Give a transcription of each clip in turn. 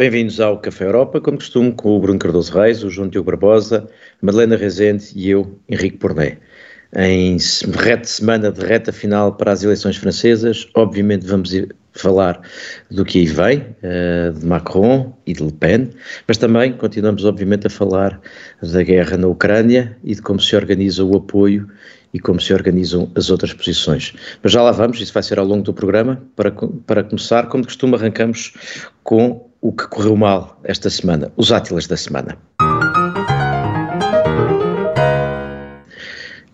Bem-vindos ao Café Europa, como costume, com o Bruno Cardoso Reis, o João Diogo Barbosa, Madalena Rezende e eu, Henrique Porné. Em reta semana de reta final para as eleições francesas, obviamente vamos falar do que aí vem, eh, de Macron e de Le Pen, mas também continuamos obviamente a falar da guerra na Ucrânia e de como se organiza o apoio e como se organizam as outras posições. Mas já lá vamos, isso vai ser ao longo do programa. Para, para começar, como de costume, arrancamos com o que correu mal esta semana, os átilas da semana.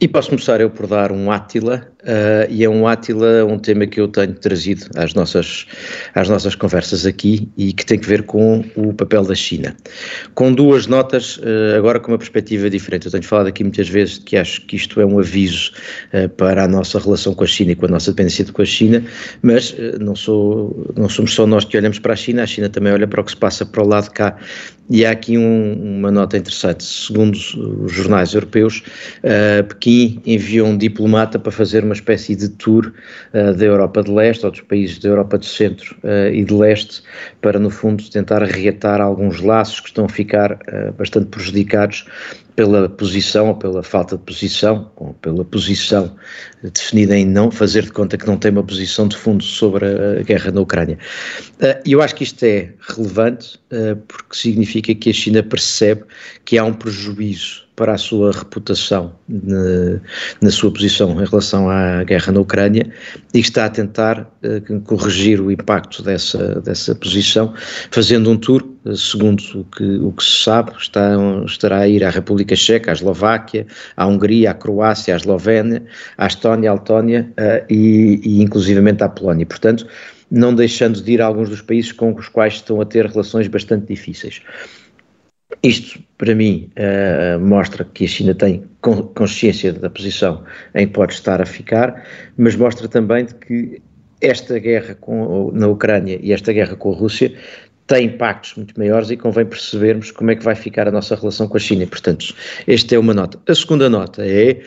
E posso começar eu por dar um Átila, uh, e é um Átila, um tema que eu tenho trazido às nossas, às nossas conversas aqui e que tem que ver com o papel da China. Com duas notas, uh, agora com uma perspectiva diferente. Eu tenho falado aqui muitas vezes que acho que isto é um aviso uh, para a nossa relação com a China e com a nossa dependência com a China, mas não, sou, não somos só nós que olhamos para a China, a China também olha para o que se passa para o lado de cá e há aqui um, uma nota interessante. Segundo os jornais europeus, Pequim enviou um diplomata para fazer uma espécie de tour uh, da Europa de Leste, ou dos países da Europa do Centro uh, e de Leste, para, no fundo, tentar reatar alguns laços que estão a ficar bastante prejudicados pela posição ou pela falta de posição, ou pela posição definida em não fazer de conta que não tem uma posição de fundo sobre a guerra na Ucrânia. Eh, e eu acho que isto é relevante eh, porque significa que a China percebe que há um prejuízo para a sua reputação na, sua posição em relação à guerra na Ucrânia e está a tentar uh, corrigir o impacto dessa, dessa posição, fazendo um tour, segundo o que, o que se sabe, está, estará a ir à República Checa, à Eslováquia, à Hungria, à Croácia, à Eslovénia, à Estónia, à Letónia uh, e, e inclusivamente à Polónia. Portanto, não deixando de ir a alguns dos países com os quais estão a ter relações bastante difíceis. Isto, para mim, uh, mostra que a China tem consciência da posição em que pode estar a ficar, mas mostra também de que esta guerra com, na Ucrânia e esta guerra com a Rússia tem impactos muito maiores e convém percebermos como é que vai ficar a nossa relação com a China. Portanto, esta é uma nota. A segunda nota é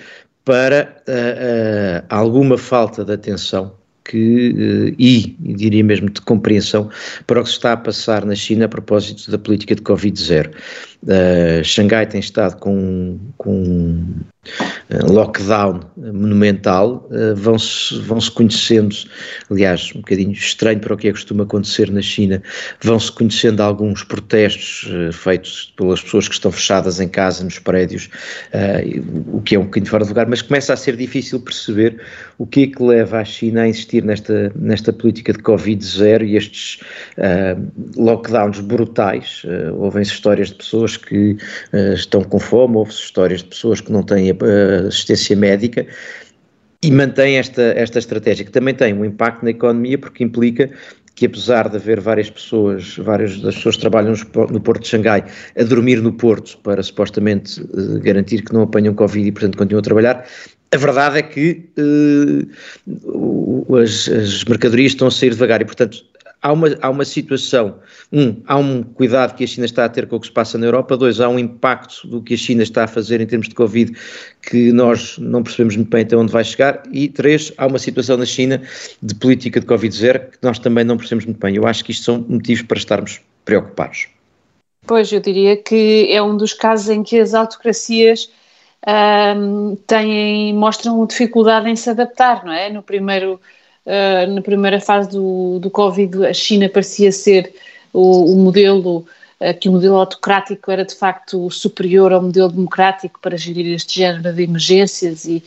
para uh, uh, alguma falta de atenção que, e, diria mesmo de compreensão para o que se está a passar na China a propósito da política de Covid-0. Uh, Xangai tem estado com, com lockdown monumental, uh, vão-se vão -se conhecendo, aliás, um bocadinho estranho para o que é costuma acontecer na China, vão-se conhecendo alguns protestos feitos pelas pessoas que estão fechadas em casa, nos prédios, o que é um bocadinho fora de lugar, mas começa a ser difícil perceber o que é que leva a China a insistir nesta, nesta política de Covid-0 e estes lockdowns brutais. Ouvem-se histórias de pessoas que estão com fome, houve-se histórias de pessoas que não têm assistência médica e mantém esta, esta estratégia, que também tem um impacto na economia, porque implica que apesar de haver várias pessoas, várias das pessoas que trabalham no Porto de Xangai a dormir no Porto para supostamente uh, garantir que não apanham Covid e portanto continuam a trabalhar, a verdade é que uh, as, as mercadorias estão a sair devagar e portanto há uma, há uma situação, um, há um cuidado que a China está a ter com o que se passa na Europa, dois, há um impacto do que a China está a fazer em termos de Covid que nós não percebemos muito bem até onde vai chegar, e três, há uma situação na China de política de Covid zero que nós também não percebemos muito bem. Eu acho que isto são motivos para estarmos preocupados. Pois, eu diria que é um dos casos em que as autocracias um, têm, mostram dificuldade em se adaptar, não é? No primeiro Uh, na primeira fase do, do Covid, a China parecia ser o, o modelo, uh, que o modelo autocrático era de facto superior ao modelo democrático para gerir este género de emergências e,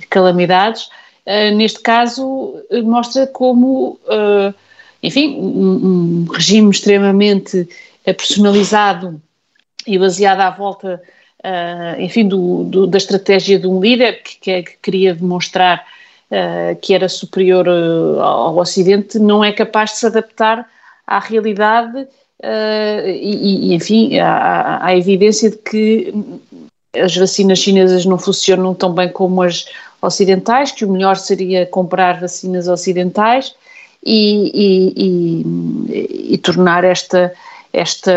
e calamidades. Uh, neste caso, mostra como, enfim, um, um, regime extremamente personalizado e baseado à volta, enfim, do, do, da estratégia de um líder que, que, que queria demonstrar uh, que era superior uh, ao Ocidente, não é capaz de se adaptar à realidade uh, e, e, enfim, à, à, evidência de que as vacinas chinesas não funcionam tão bem como as ocidentais, que o melhor seria comprar vacinas ocidentais e, e, e tornar esta, esta,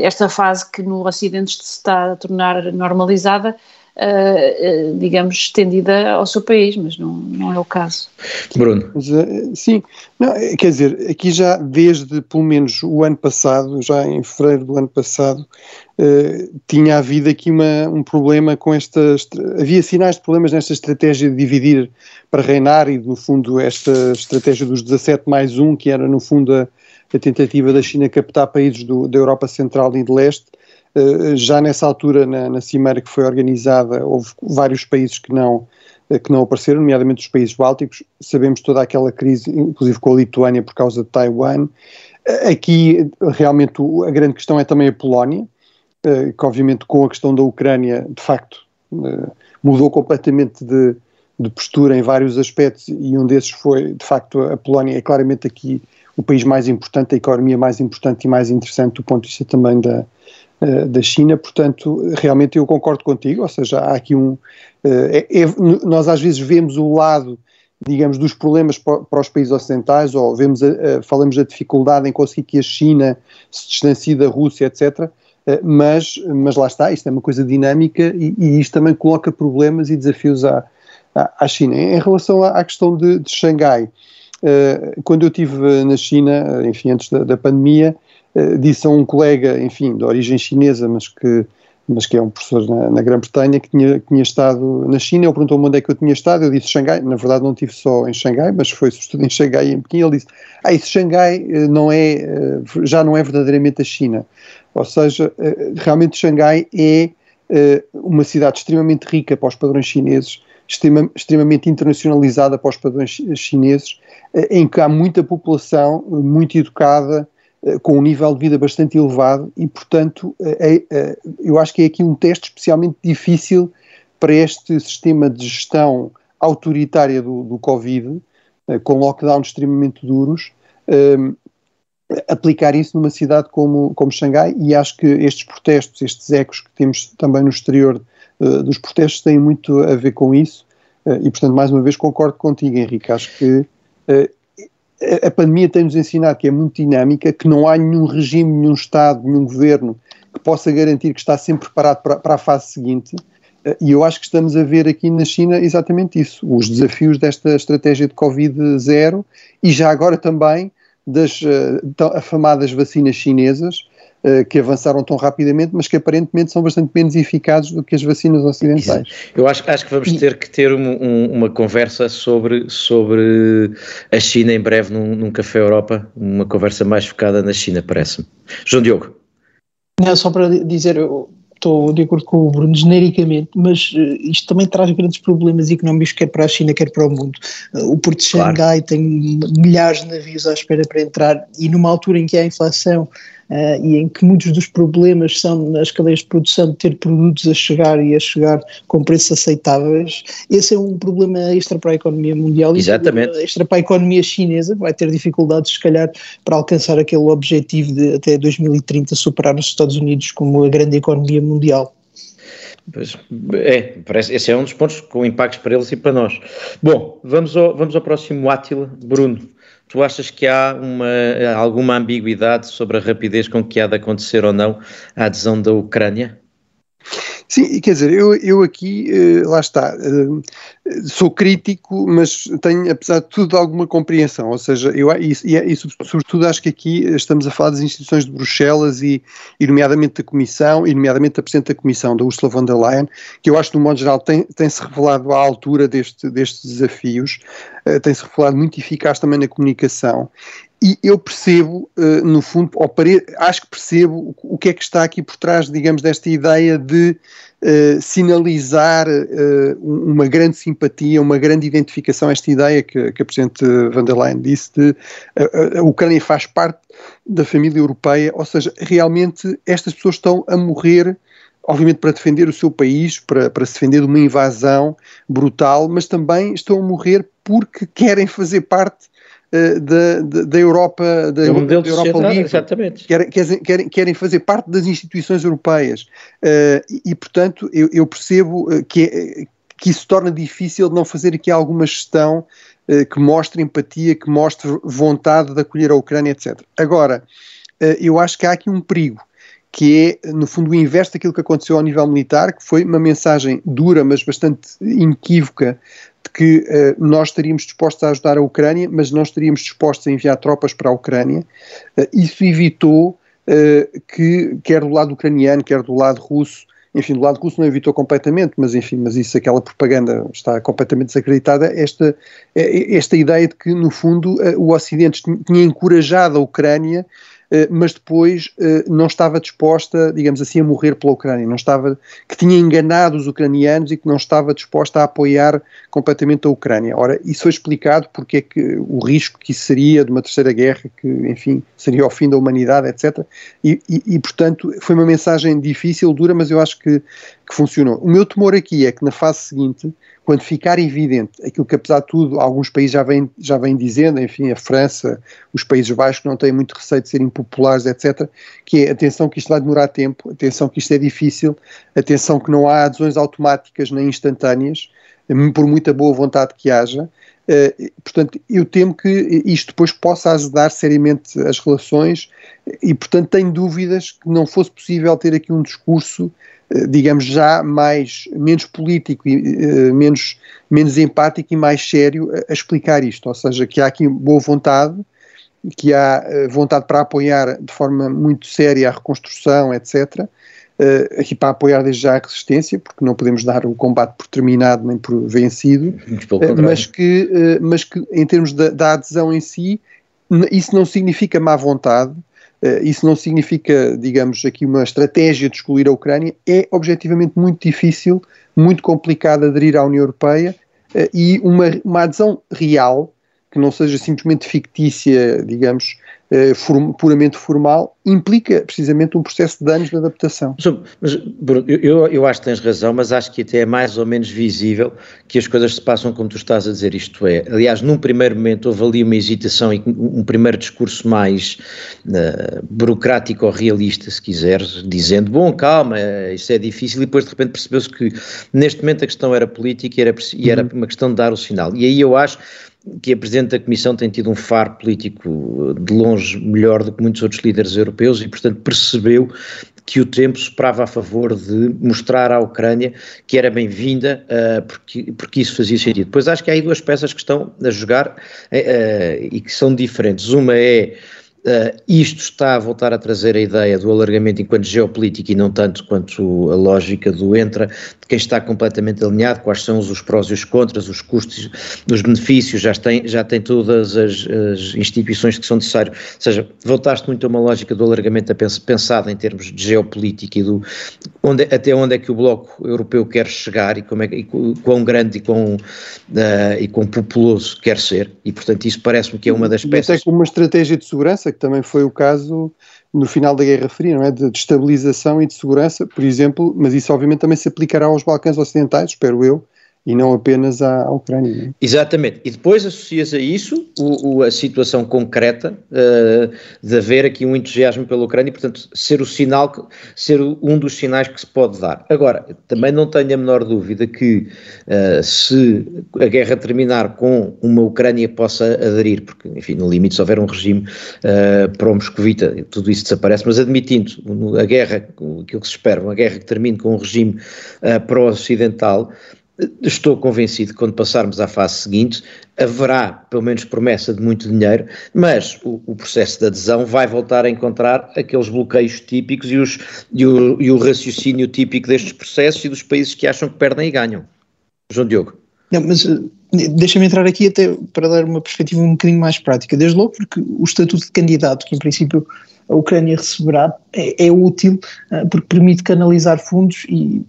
esta fase que no Ocidente se está a tornar normalizada uh, uh, digamos, estendida ao seu país, mas não, não é o caso. Bruno. Mas, uh, sim, não, quer dizer, aqui já desde pelo menos o ano passado, já em fevereiro do ano passado, tinha havido aqui uma, um problema com esta. Havia sinais de problemas nesta estratégia de dividir para reinar e, no fundo, esta estratégia dos 17 mais 1, que era, no fundo, a, a tentativa da China captar países do, da Europa Central e de Leste já nessa altura, na, na cimeira que foi organizada, houve vários países que não, eh, que não apareceram, nomeadamente os países bálticos. Sabemos toda aquela crise, inclusive com a Lituânia por causa de Taiwan. Eh, aqui, realmente, a grande questão é também a Polónia, que obviamente com a questão da Ucrânia, de facto, mudou completamente de, de postura em vários aspectos e um desses foi, de facto, a Polónia é claramente aqui o país mais importante, a economia mais importante e mais interessante do ponto de vista também da, eh, da China, portanto, realmente eu concordo contigo, ou seja, há aqui um. Eh, é, é, nós às vezes vemos o lado, digamos, dos problemas para, os países ocidentais, ou vemos a, a, falamos da dificuldade em conseguir que a China se distancie da Rússia, etc. Eh, mas, mas lá está, isto é uma coisa dinâmica e, e isto também coloca problemas e desafios à, à, China. Em relação à, à questão de, de Xangai, quando eu estive na China, enfim, antes da, da pandemia, eh, disse a um colega, enfim, de origem chinesa, mas que, mas que é um professor na, na Grã-Bretanha, que tinha, que tinha estado na China, ele perguntou-me onde é que eu tinha estado, eu disse Xangai, na verdade não estive só em Xangai, mas foi sobretudo em Xangai e em Pequim, ele disse, ah, isso Xangai eh, não é, eh, já não é verdadeiramente a China, ou seja, realmente Xangai é uma cidade extremamente rica para os padrões chineses, extremamente internacionalizada para os padrões chineses, em que há muita população muito educada, eh, com um nível de vida bastante elevado e, portanto, é, é, eu acho que é aqui um teste especialmente difícil para este sistema de gestão autoritária do, do Covid, com lockdowns extremamente duros, aplicar isso numa cidade como, como Xangai. E acho que estes protestos, estes ecos que temos também no exterior dos protestos têm muito a ver com isso. E, portanto, mais uma vez concordo contigo, Henrique, acho que a pandemia tem-nos ensinado que é muito dinâmica, que não há nenhum regime, nenhum Estado, nenhum governo que possa garantir que está sempre preparado para, para a fase seguinte. Eh, e eu acho que estamos a ver aqui na China exatamente isso, os desafios desta estratégia de Covid-0 e já agora também das uh, afamadas vacinas chinesas, que avançaram tão rapidamente, mas que aparentemente são bastante menos eficazes do que as vacinas ocidentais. Eu acho, acho que vamos ter que ter um, um, uma conversa sobre, sobre a China em breve num, num Café Europa, uma conversa mais focada na China, parece-me. João Diogo. Não, só para dizer, eu estou de acordo com o Bruno genericamente, mas uh, isto também traz grandes problemas económicos, quer para a China, quer para o mundo. Uh, o Porto de Xangai claro. tem milhares de navios à espera para entrar e numa altura em que há inflação uh, e em que muitos dos problemas são nas cadeias de produção de ter produtos a chegar e a chegar com preços aceitáveis, esse é um problema extra para a economia mundial Exatamente. e extra para a economia chinesa, vai ter dificuldades se calhar para alcançar aquele objetivo de até 2030 superar os Estados Unidos como a grande economia mundial. Pois, é, parece, esse é um dos pontos com impactos para eles e para nós. Bom, vamos ao, vamos ao próximo Átila, Bruno. Tu achas que há uma, alguma ambiguidade sobre a rapidez com que há de acontecer ou não a adesão da Ucrânia? Sim, quer dizer, eu, eu aqui, uh, lá está, uh, sou crítico, mas tenho, apesar de tudo, alguma compreensão, ou seja, eu, e, e, sobretudo acho que aqui estamos a falar das instituições de Bruxelas e, e nomeadamente da Comissão, e nomeadamente da Presidente da Comissão, da Ursula von der Leyen, que eu acho que, no modo geral, tem, tem-se revelado à altura deste, destes desafios, uh, tem-se revelado muito eficaz também na comunicação, e eu percebo, uh, no fundo, ou pare... acho que percebo o que é que está aqui por trás, digamos, desta ideia de uh, sinalizar uh, uma grande simpatia, uma grande identificação, esta ideia que, que a Presidente van der Leyen disse de a, a Ucrânia faz parte da família europeia, ou seja, realmente estas pessoas estão a morrer obviamente para defender o seu país, para, para se defender de uma invasão brutal, mas também estão a morrer porque querem fazer parte uh, da, da, Europa, da, da Europa livre, exatamente. Querem, querem, querem fazer parte das instituições europeias uh, e, e, portanto, eu, eu percebo eh, que, é, que isso torna difícil de não fazer aqui alguma gestão que mostre empatia, que mostre vontade de acolher a Ucrânia, etc. Agora, eu acho que há aqui um perigo, que é, no fundo, o inverso daquilo que aconteceu ao nível militar, que foi uma mensagem dura, mas bastante inequívoca, de que uh, nós estaríamos dispostos a ajudar a Ucrânia, mas não estaríamos dispostos a enviar tropas para a Ucrânia. Uh, isso evitou uh, que, quer do lado ucraniano, quer do lado russo, enfim, do lado russo não evitou completamente, mas enfim, mas isso, aquela propaganda está completamente desacreditada, esta, esta ideia de que, no fundo, o Ocidente tinha encorajado a Ucrânia eh, mas depois eh, não estava disposta, digamos assim, a morrer pela Ucrânia, não estava, que tinha enganado os ucranianos e que não estava disposta a apoiar completamente a Ucrânia. Ora, isso foi explicado porque é que o risco que isso seria de uma terceira guerra, que, enfim, seria o fim da humanidade, etc. E, e, e portanto, foi uma mensagem difícil, dura, mas eu acho que, que funcionou. O meu temor aqui é que na fase seguinte quando ficar evidente aquilo que, apesar de tudo, alguns países já vêm, já vêm dizendo, enfim, a França, os Países Baixos, não têm muito receio de serem populares, etc., que é atenção que isto vai demorar tempo, atenção que isto é difícil, atenção que não há adesões automáticas nem instantâneas, por muita boa vontade que haja. Uh, portanto, eu temo que isto depois possa azedar seriamente as relações e, portanto, tenho dúvidas que não fosse possível ter aqui um discurso eh, digamos, já mais, menos político e uh, menos, menos empático e mais sério a, a, explicar isto. Ou seja, que há aqui boa vontade, que há vontade para apoiar de forma muito séria a reconstrução, etc. Uh, aqui para apoiar desde já a resistência, porque não podemos dar o combate por terminado nem por vencido, mas, que, mas que em termos da, da adesão em si, isso não significa má vontade, isso não significa, digamos, aqui uma estratégia de excluir a Ucrânia, é objetivamente muito difícil, muito complicado aderir à União Europeia e uma, uma adesão real, que não seja simplesmente fictícia, digamos, eh, form, puramente formal, implica precisamente um processo de anos de adaptação. Mas, Bruno, eu, eu acho que tens razão, mas acho que até é mais ou menos visível que as coisas se passam como tu estás a dizer, isto é, aliás, num primeiro momento houve ali uma hesitação e um primeiro discurso mais uh, burocrático ou realista, se quiseres, dizendo, bom, calma, isso é difícil, e depois de repente percebeu-se que neste momento a questão era política e era, e era uhum. uma questão de dar o sinal. E aí eu acho que a Presidente da Comissão tem tido um faro político de longe melhor do que muitos outros líderes europeus e, portanto, percebeu que o tempo soprava a favor de mostrar à Ucrânia que era bem-vinda, uh, porque, porque isso fazia sentido. Depois acho que há aí duas peças que estão a jogar uh, e que são diferentes. Uma é Uh, isto está a voltar a trazer a ideia do alargamento enquanto geopolítica e não tanto quanto a lógica do entra, de quem está completamente alinhado, quais são os prós e os contras, os custos, os benefícios, já tem, já tem todas as, as instituições que são necessárias. Ou seja, voltaste muito a uma lógica do alargamento pensada em termos de geopolítica e do onde, até onde é que o Bloco Europeu quer chegar e, como é, e quão grande e quão, uh, e quão populoso quer ser, e portanto isso parece-me que é uma das peças. Até como uma estratégia de segurança também foi o caso no final da Guerra Fria, não é? De, de estabilização e de segurança, por exemplo, mas isso obviamente também se aplicará aos Balcãs Ocidentais, espero eu, e não apenas à, à Ucrânia. Né? Exatamente. E depois associas a isso o, o, a situação concreta uh, de haver aqui um entusiasmo pela Ucrânia e, portanto, ser o sinal, ser um dos sinais que se pode dar. Agora, também não tenho a menor dúvida que uh, se a guerra terminar com uma Ucrânia possa aderir, porque, enfim, no limite, se houver um regime uh, pró-moscovita, tudo isso desaparece, mas admitindo a guerra, aquilo que se espera, uma guerra que termine com um regime uh, pró-ocidental, Estou convencido que quando passarmos à fase seguinte haverá pelo menos promessa de muito dinheiro, mas o, o, processo de adesão vai voltar a encontrar aqueles bloqueios típicos e, os, e, o, e o raciocínio típico destes processos e dos países que acham que perdem e ganham. João Diogo. Não, mas eh, deixa-me entrar aqui até para dar uma perspectiva um bocadinho mais prática. Desde logo porque o estatuto de candidato, que em princípio a Ucrânia receberá, é, é útil uh, porque permite canalizar fundos e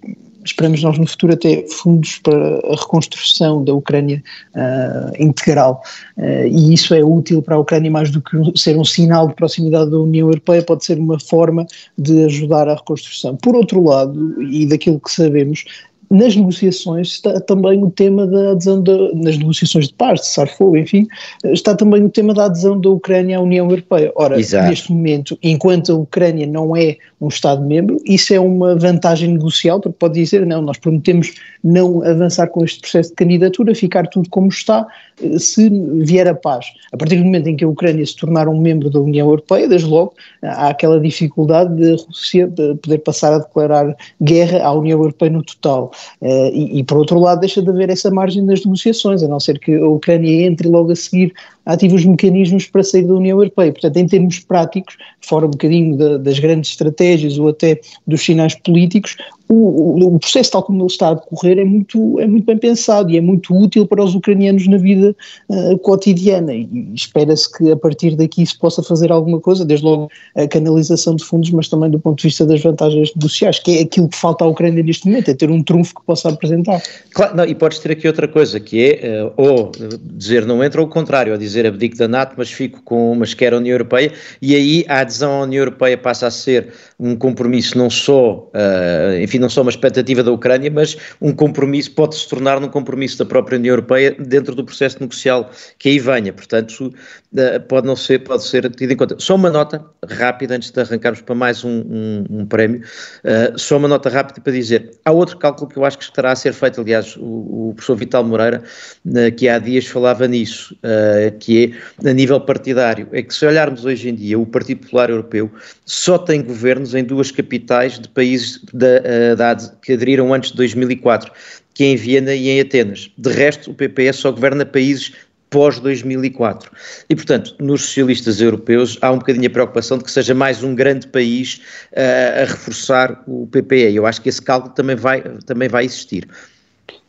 esperamos nós no futuro até fundos para a reconstrução da Ucrânia uh, integral. Uh, e isso é útil para a Ucrânia mais do que ser um sinal de proximidade da União Europeia, pode ser uma forma de ajudar a reconstrução. Por outro lado, e daquilo que sabemos, nas negociações está também o tema da adesão da, nas negociações de paz, de cessar fogo, enfim, está também o tema da adesão da Ucrânia à União Europeia. Ora, Exato. neste momento, enquanto a Ucrânia não é um Estado-membro, isso é uma vantagem negocial, porque pode dizer, não, nós prometemos não avançar com este processo de candidatura, ficar tudo como está, eh, se vier a paz. A partir do momento em que a Ucrânia se tornar um membro da União Europeia, desde logo, há aquela dificuldade de a Rússia poder passar a declarar guerra à União Europeia no total. Eh, e, e, por outro lado, deixa de haver essa margem das negociações, a não ser que a Ucrânia entre logo a seguir ative os mecanismos para sair da União Europeia. Portanto, em termos práticos, fora um bocadinho da, das grandes estratégias ou até dos sinais políticos, o, o, processo tal como ele está a decorrer é muito, é muito bem pensado e é muito útil para os ucranianos na vida uh, cotidiana e espera-se que a partir daqui se possa fazer alguma coisa, desde logo a canalização de fundos, mas também do ponto de vista das vantagens negociais, que é aquilo que falta à Ucrânia neste momento, é ter um trunfo que possa apresentar. Claro, não, e podes ter aqui outra coisa, que é uh, ou dizer não entra ou o contrário, ou dizer abdico da NATO, mas fico com, mas quero a União Europeia, e aí a adesão à União Europeia passa a ser um compromisso não só, uh, enfim, não só uma expectativa da Ucrânia, mas um compromisso, pode se tornar num compromisso da própria União Europeia dentro do processo negocial que aí venha, portanto uh, pode não ser, pode ser tido em conta. Só uma nota rápida antes de arrancarmos para mais um, um, um prémio, uh, só uma nota rápida para dizer, há outro cálculo que eu acho que estará a ser feito, aliás o, o professor Vital Moreira, que há dias falava nisso, que é a nível partidário, é que se olharmos hoje em dia o Partido Popular Europeu só tem governos em duas capitais de países da, eh, da, que aderiram antes de 2004, que é em Viena e em Atenas. De resto, o PPS só governa países pós-2004. E, portanto, nos socialistas europeus há um bocadinho a preocupação de que seja mais um grande país uh, a reforçar o PPE. Eu acho que esse cálculo também vai, também vai existir.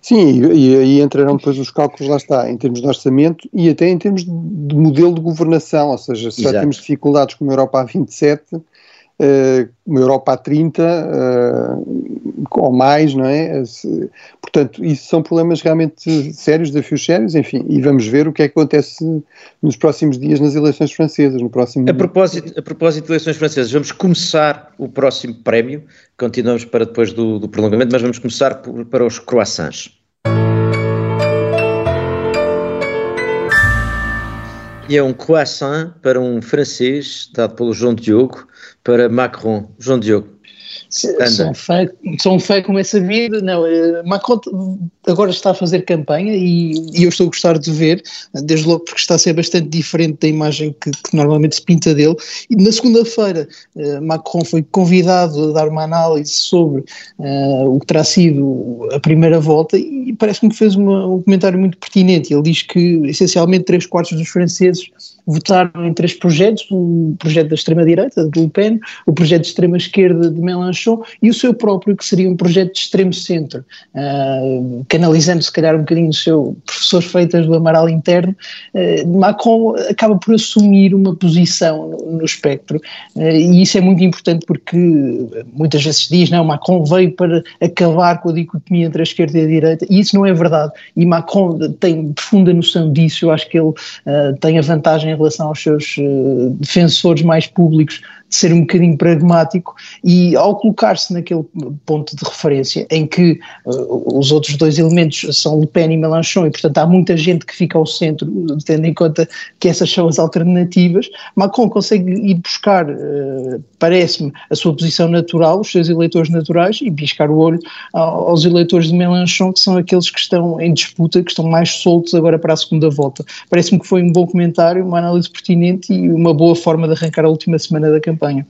Sim, e aí entrarão depois os cálculos, lá está, em termos de orçamento e até em termos de, modelo de governação, ou seja, se Exato. já temos dificuldades com a Europa a 27, uh, uma Europa a 30 uh, ou mais, não é? Portanto, isso são problemas realmente sérios, desafios sérios, enfim, e vamos ver o que é que acontece nos próximos dias nas eleições francesas, no próximo... A propósito, a propósito de eleições francesas, vamos começar o próximo prémio, continuamos para depois do, do prolongamento, mas vamos começar por, para os croissants. E é um croissant para um francês, dado pelo João Diogo, para Macron. João Diogo, são fé, são fé como é sabido, não, eh, Macron agora está a fazer campanha e, e, eu estou a gostar de ver, desde logo porque está a ser bastante diferente da imagem que, que normalmente se pinta dele, e na segunda-feira uh, Macron foi convidado a dar uma análise sobre uh, o que terá sido a primeira volta e parece-me que fez uma, um comentário muito pertinente, ele diz que essencialmente três quartos dos franceses votaram em três projetos, o projeto da extrema-direita, de Le Pen, o projeto de extrema-esquerda de Mélenchon e o seu próprio, que seria um projeto de extremo-centro, uh, canalizando se calhar um bocadinho o seu professor feitas do Amaral interno, uh, Macron acaba por assumir uma posição no, espectro. Uh, e isso é muito importante porque muitas vezes diz, não, Macron veio para acabar com a dicotomia entre a esquerda e a direita e isso não é verdade. E Macron tem profunda noção disso, eu acho que ele tem a vantagem relação aos seus uh, defensores mais públicos de ser um bocadinho pragmático e ao colocar-se naquele ponto de referência em que uh, os outros dois elementos são Le Pen e Mélenchon e portanto há muita gente que fica ao centro, tendo em conta que essas são as alternativas, Macron consegue ir buscar, uh, parece-me, a sua posição natural, os seus eleitores naturais e piscar o olho aos eleitores de Mélenchon que são aqueles que estão em disputa, que estão mais soltos agora para a segunda volta. Parece-me que foi um bom comentário, uma análise pertinente e uma boa forma de arrancar a última semana da campanha campanha.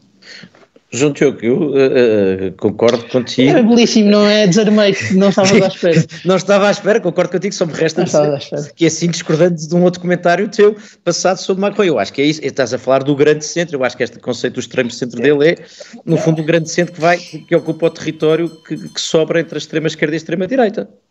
João Diogo, eu uh, concordo contigo. É belíssimo, não é? Desarmei, não estava à espera. não estava à espera, concordo contigo, só me resta dizer que é assim discordante de um outro comentário teu passado sobre Macron. Eu acho que é isso, estás a falar do grande centro, eu acho que este conceito do extremo centro dele é, no fundo, o grande centro que vai, que ocupa o território que, que sobra entre a extrema esquerda e a extrema direita. Uh,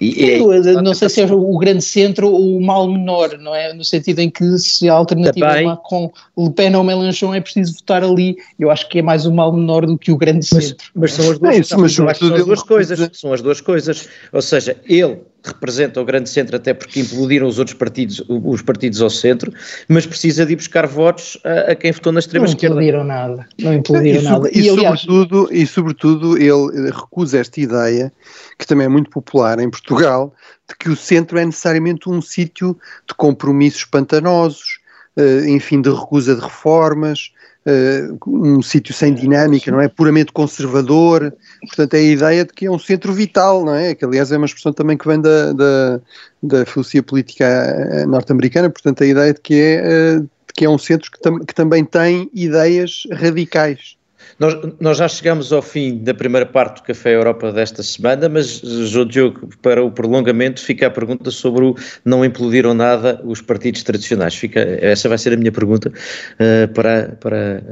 e, é, não sei se é o grande centro ou o mal menor, não é? No sentido em que se a alternativa Também. com Le Pen ou Mélenchon é preciso votar ali, eu acho que é mais o mal menor do que o grande mas, centro. Mas são as duas, é isso, mas são as duas coisas, são as duas coisas. Ou seja, ele representa o grande centro até porque implodiram os outros partidos, os partidos ao centro, mas precisa de ir buscar votos a, a quem votou na extrema esquerda. Não implodiram nada, não implodiram e, nada. E, e, aliás, sobretudo, e sobretudo ele recusa esta ideia, que também é muito popular em Portugal, de que o centro é necessariamente um sítio de compromissos pantanosos, eh, enfim, de recusa de reformas, uh, um sítio sem dinâmica, não é? Puramente conservador. Portanto, é a ideia de que é um centro vital, não é? Que, aliás, é uma expressão também que vem da, da, da filosofia política eh, norte-americana. Portanto, a ideia de que é, uh, de que é um centro que, tam que também tem ideias radicais. Nós, nós, já chegamos ao fim da primeira parte do Café Europa desta semana, mas, João Diogo, para o prolongamento, fica a pergunta sobre o não implodiram nada os partidos tradicionais. Fica, essa vai ser a minha pergunta uh, para, para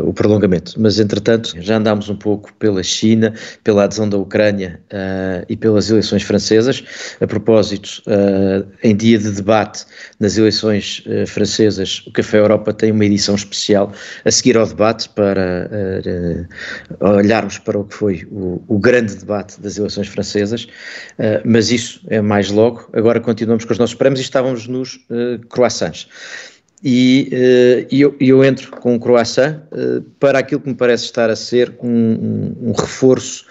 uh, o prolongamento. Mas, entretanto, já andámos um pouco pela China, pela adesão da Ucrânia uh, e pelas eleições francesas. A propósito, em dia de debate nas eleições francesas, o Café Europa tem uma edição especial a seguir ao debate para olharmos para o que foi o, o grande debate das eleições francesas, uh, mas isso é mais logo. Agora continuamos com os nossos prémios e estávamos nos uh, croissants. E, uh, eu, eu, entro com um croissant para aquilo que me parece estar a ser um, um, reforço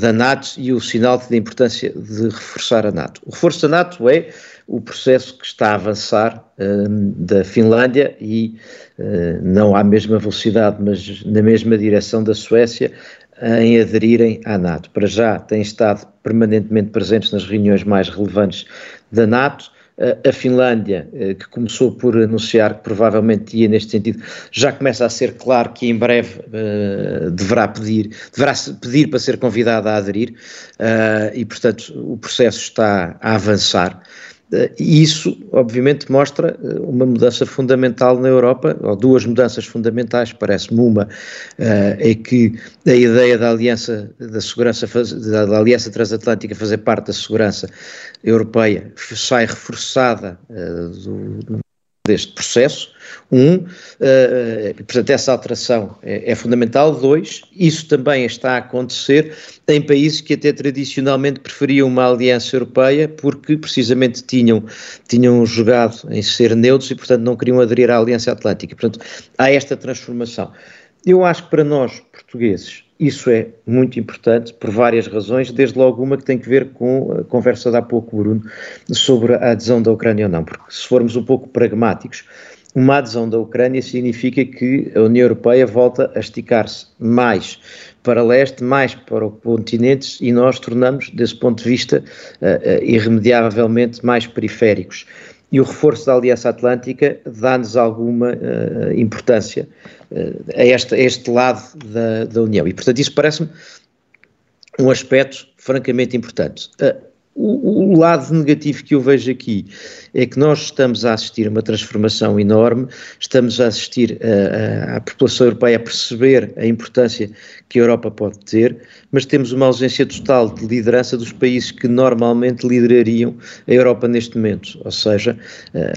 da NATO e o sinal da importância de reforçar a NATO. O reforço da NATO é o processo que está a avançar uh, da Finlândia e uh, não à mesma velocidade, mas na mesma direção da Suécia, em aderirem à NATO. Para já têm estado permanentemente presentes nas reuniões mais relevantes da NATO. A Finlândia, eh, que começou por anunciar que provavelmente ia neste sentido, já começa a ser claro que em breve uh, deverá pedir, deverá pedir para ser convidada a aderir uh, e, portanto, o processo está a avançar. Eh, e isso, obviamente, mostra eh, uma mudança fundamental na Europa, ou duas mudanças fundamentais, parece-me uma, eh, é que a ideia da aliança da segurança, da aliança transatlântica fazer parte da segurança europeia sai reforçada do, deste processo, um, uh, portanto, essa alteração é, é, fundamental. Dois, isso também está a acontecer em países que até tradicionalmente preferiam uma aliança europeia porque precisamente tinham, tinham jogado em ser neutros e, portanto, não queriam aderir à Aliança Atlântica. Portanto, há esta transformação. Eu acho que para nós, portugueses, isso é muito importante por várias razões, desde logo uma que tem que ver com a conversa de há pouco, Bruno, sobre a adesão da Ucrânia ou não, porque se formos um pouco pragmáticos, uma adesão da Ucrânia significa que a União Europeia volta a esticar-se mais para leste, mais para o continente e nós tornamos, desse ponto de vista, uh, uh, irremediavelmente mais periféricos. E o reforço da Aliança Atlântica dá-nos alguma uh, importância a, este, a este lado da, da União. E, portanto, isso parece-me um aspecto francamente importante. O, o, lado negativo que eu vejo aqui é que nós estamos a assistir a uma transformação enorme, estamos a assistir a, população europeia a perceber a importância que a Europa pode ter, mas temos uma ausência total de liderança dos países que normalmente liderariam a Europa neste momento. Ou seja,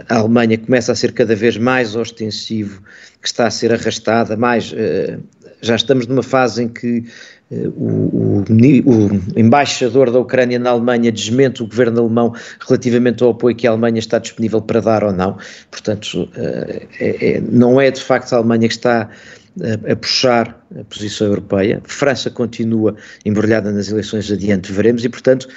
a Alemanha começa a ser cada vez mais ostensivo, que está a ser arrastada, mais. Eh, já estamos numa fase em que o, o, o, embaixador da Ucrânia na Alemanha desmente o governo alemão relativamente ao apoio que a Alemanha está disponível para dar ou não. Portanto, eh, é, é, não é de facto a Alemanha que está a, a, puxar a posição europeia. França continua embrulhada nas eleições adiante, veremos, e portanto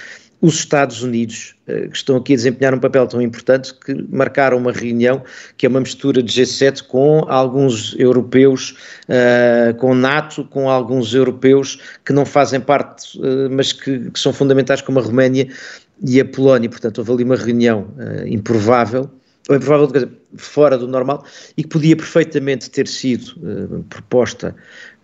os Estados Unidos, eh, que estão aqui a desempenhar um papel tão importante, que marcaram uma reunião que é uma mistura de G7 com alguns europeus, uh, com NATO, com alguns europeus que não fazem parte, uh, mas que, que, são fundamentais, como a Roménia e a Polónia. Portanto, houve ali uma reunião improvável, ou improvável, fora do normal, e que podia perfeitamente ter sido proposta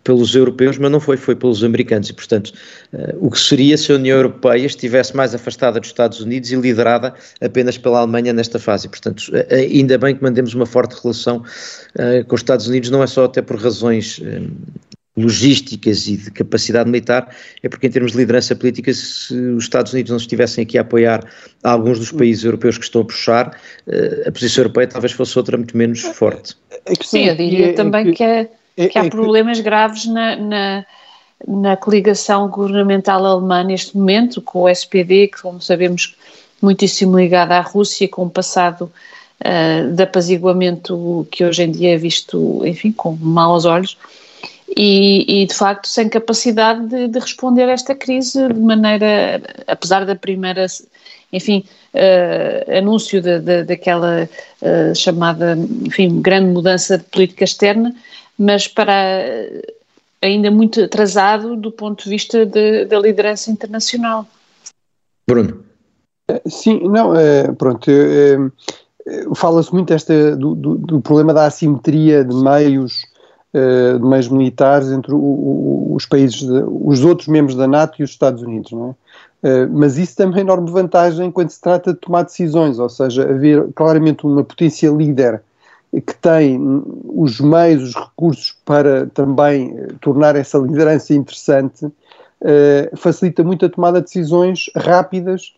pelos europeus, mas não foi, foi pelos americanos. E, portanto, uh, o que seria se a União Europeia estivesse mais afastada dos Estados Unidos e liderada apenas pela Alemanha nesta fase. E, portanto, uh, ainda bem que mandemos uma forte relação uh, com os Estados Unidos, não é só até por razões logísticas e de capacidade militar, é porque em termos de liderança política, se os Estados Unidos não estivessem aqui a apoiar alguns dos países europeus que estão a puxar, a posição europeia talvez fosse outra muito menos forte. Sim, eu diria também que é é, que há é problemas graves na, na, na, coligação governamental alemã neste momento, com o SPD, que, como sabemos, muitíssimo ligada à Rússia, com um passado uh, de apaziguamento que hoje em dia é visto, enfim, com maus olhos. E, e, de facto sem capacidade de, de, responder a esta crise de maneira, apesar da primeira, enfim, uh, anúncio de, de, daquela uh, chamada, enfim, grande mudança de política externa, mas para ainda muito atrasado do ponto de vista de, da liderança internacional. Bruno. Sim, não, é, pronto, é, fala-se muito esta, do, do, do, problema da assimetria de meios, de meios militares entre o, o, os países, de, os outros membros da NATO e os Estados Unidos, não é? Mas isso também é enorme vantagem quando se trata de tomar decisões, ou seja, haver claramente uma potência líder que tem os meios, os recursos para também eh, tornar essa liderança interessante, uh, facilita muito a tomada de decisões rápidas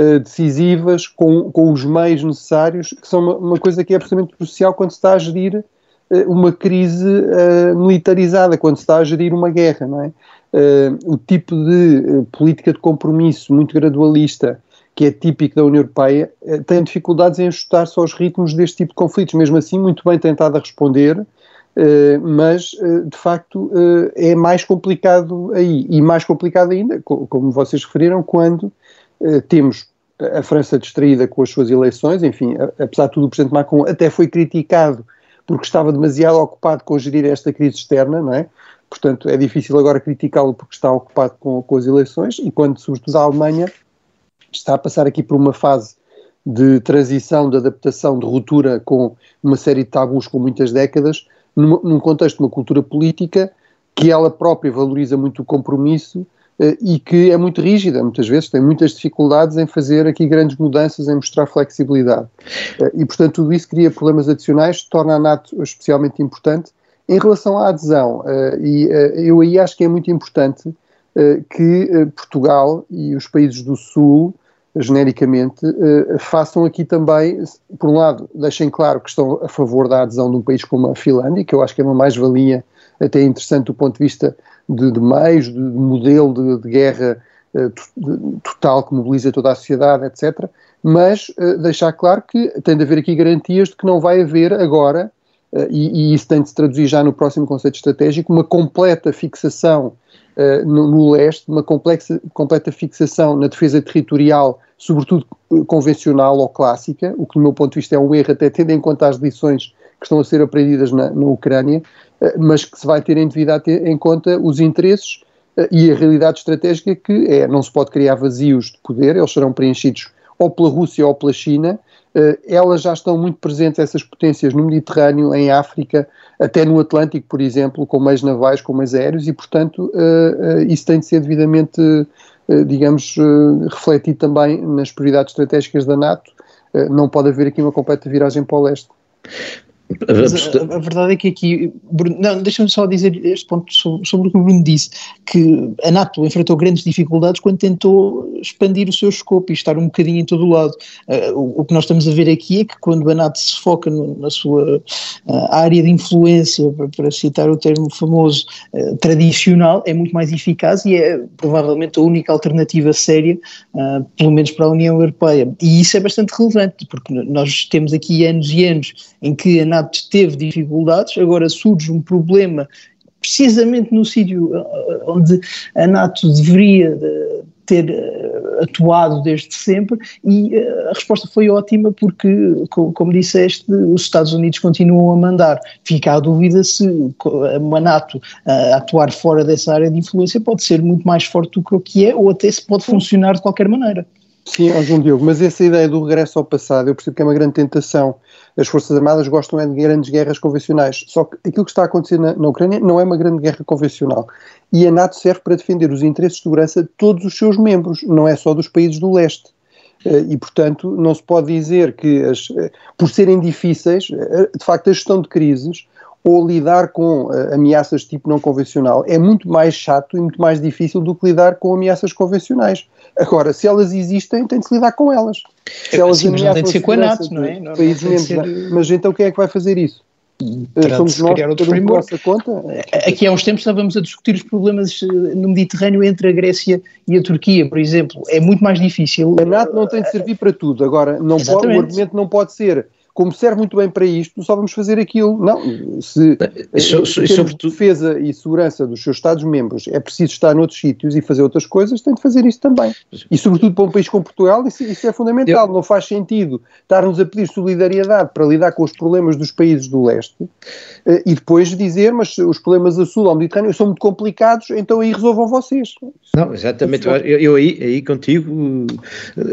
eh, decisivas, com, com os meios necessários, que são uma, uma, coisa que é absolutamente crucial quando se está a gerir uh, uma crise uh, militarizada, quando se está a gerir uma guerra, não é? o tipo de política de compromisso muito gradualista que é típico da União Europeia, tem dificuldades em ajustar-se aos ritmos deste tipo de conflitos. Mesmo assim, muito bem tentado a responder, mas de facto é mais complicado aí. E mais complicado ainda, como vocês referiram, quando eh, temos a França distraída com as suas eleições, enfim, apesar de tudo, o Presidente Macron até foi criticado porque estava demasiado ocupado com gerir esta crise externa, não é? Portanto, é difícil agora criticá-lo porque está ocupado com, com as eleições, enquanto, sobretudo, a Alemanha está a passar aqui por uma fase de transição, de adaptação, de ruptura com uma série de tabus com muitas décadas, num, num contexto de uma cultura política que ela própria valoriza muito o compromisso eh, e que é muito rígida, muitas vezes tem muitas dificuldades em fazer aqui grandes mudanças, em mostrar flexibilidade. Eh, e, portanto, tudo isso cria problemas adicionais, torna a NATO especialmente importante. Em relação à adesão, eh, e eu aí acho que é muito importante que Portugal e os países do Sul, genericamente, façam aqui também, por um lado, deixem claro que estão a favor da adesão de um país como a Finlândia, que eu acho que é uma mais-valia até interessante do ponto de vista de, de meios, de, de modelo de, de guerra total que mobiliza toda a sociedade, etc. Mas deixar claro que tem de haver aqui garantias de que não vai haver agora, e, e, isso tem de se traduzir já no próximo conceito estratégico, uma completa fixação no, no, leste, uma complexa, completa fixação na defesa territorial, sobretudo convencional ou clássica, o que, do meu ponto de vista, é um erro, até tendo em conta as lições que estão a ser aprendidas na, na Ucrânia, eh, mas que se vai ter em devido a ter em conta os interesses eh, e a realidade estratégica que é, não se pode criar vazios de poder, eles serão preenchidos ou pela Rússia ou pela China, eh, elas já estão muito presentes, essas potências, no Mediterrâneo, em África, até no Atlântico, por exemplo, com meios navais, com meios aéreos, e, portanto, isso tem de ser devidamente, digamos, refletido também nas prioridades estratégicas da NATO. Não pode haver aqui uma completa viragem para o leste. Mas a, a, verdade é que aqui, Bruno, não, deixa-me só dizer este ponto sobre, sobre, o que o Bruno disse, que a NATO enfrentou grandes dificuldades quando tentou expandir o seu escopo e estar um bocadinho em todo o lado. Uh, o, o, que nós estamos a ver aqui é que quando a NATO se foca no, na sua uh, área de influência, para, para, citar o termo famoso, uh, tradicional, é muito mais eficaz e é provavelmente a única alternativa séria, pelo menos para a União Europeia. E isso é bastante relevante, porque nós temos aqui anos e anos em que a NATO NATO teve dificuldades, agora surge um problema precisamente no sítio eh, eh, onde a NATO deveria eh, ter atuado desde sempre e a resposta foi ótima porque, como disseste, os Estados Unidos continuam a mandar. Fica a dúvida se a NATO a atuar fora dessa área de influência pode ser muito mais forte do que o que é ou até se pode funcionar de qualquer maneira. Sim, João Diogo, mas essa ideia do regresso ao passado, eu percebo que é uma grande tentação as Forças Armadas gostam é de grandes guerras convencionais. Só que aquilo que está a acontecer na, na, Ucrânia não é uma grande guerra convencional. E a NATO serve para defender os interesses de segurança de todos os seus membros, não é só dos países do leste. Eh, e, portanto, não se pode dizer que, as, eh, por serem difíceis, eh, de facto, a gestão de crises ou lidar com ameaças de tipo não convencional é muito mais chato e muito mais difícil do que lidar com ameaças convencionais. Agora, se elas existem, tem de se lidar com elas. Se é, elas Sim, mas não tem de ser com a NATO, não é? Não, países não ser... Mas então quem é que vai fazer isso? Somos nós, criar outro framework. conta. Aqui há uns tempos estávamos a discutir os problemas eh, no Mediterrâneo entre a Grécia e a Turquia, por exemplo. É muito mais difícil. A NATO não tem de servir para tudo. Agora, não pode, o argumento não pode ser como serve muito bem para isto, só vamos fazer aquilo. Não, se so, so, sobretudo... defesa e segurança dos seus Estados-membros é preciso estar noutros sítios e fazer outras coisas, tem de fazer isso também. E sobretudo para um país como Portugal, isso, isso é fundamental. Eu... Não faz sentido estarmos a pedir solidariedade para lidar com os problemas dos países do leste eh, e depois dizer, mas os problemas a sul ao Mediterrâneo são muito complicados, então aí resolvam vocês. Não, exatamente. Eu, eu aí, aí contigo,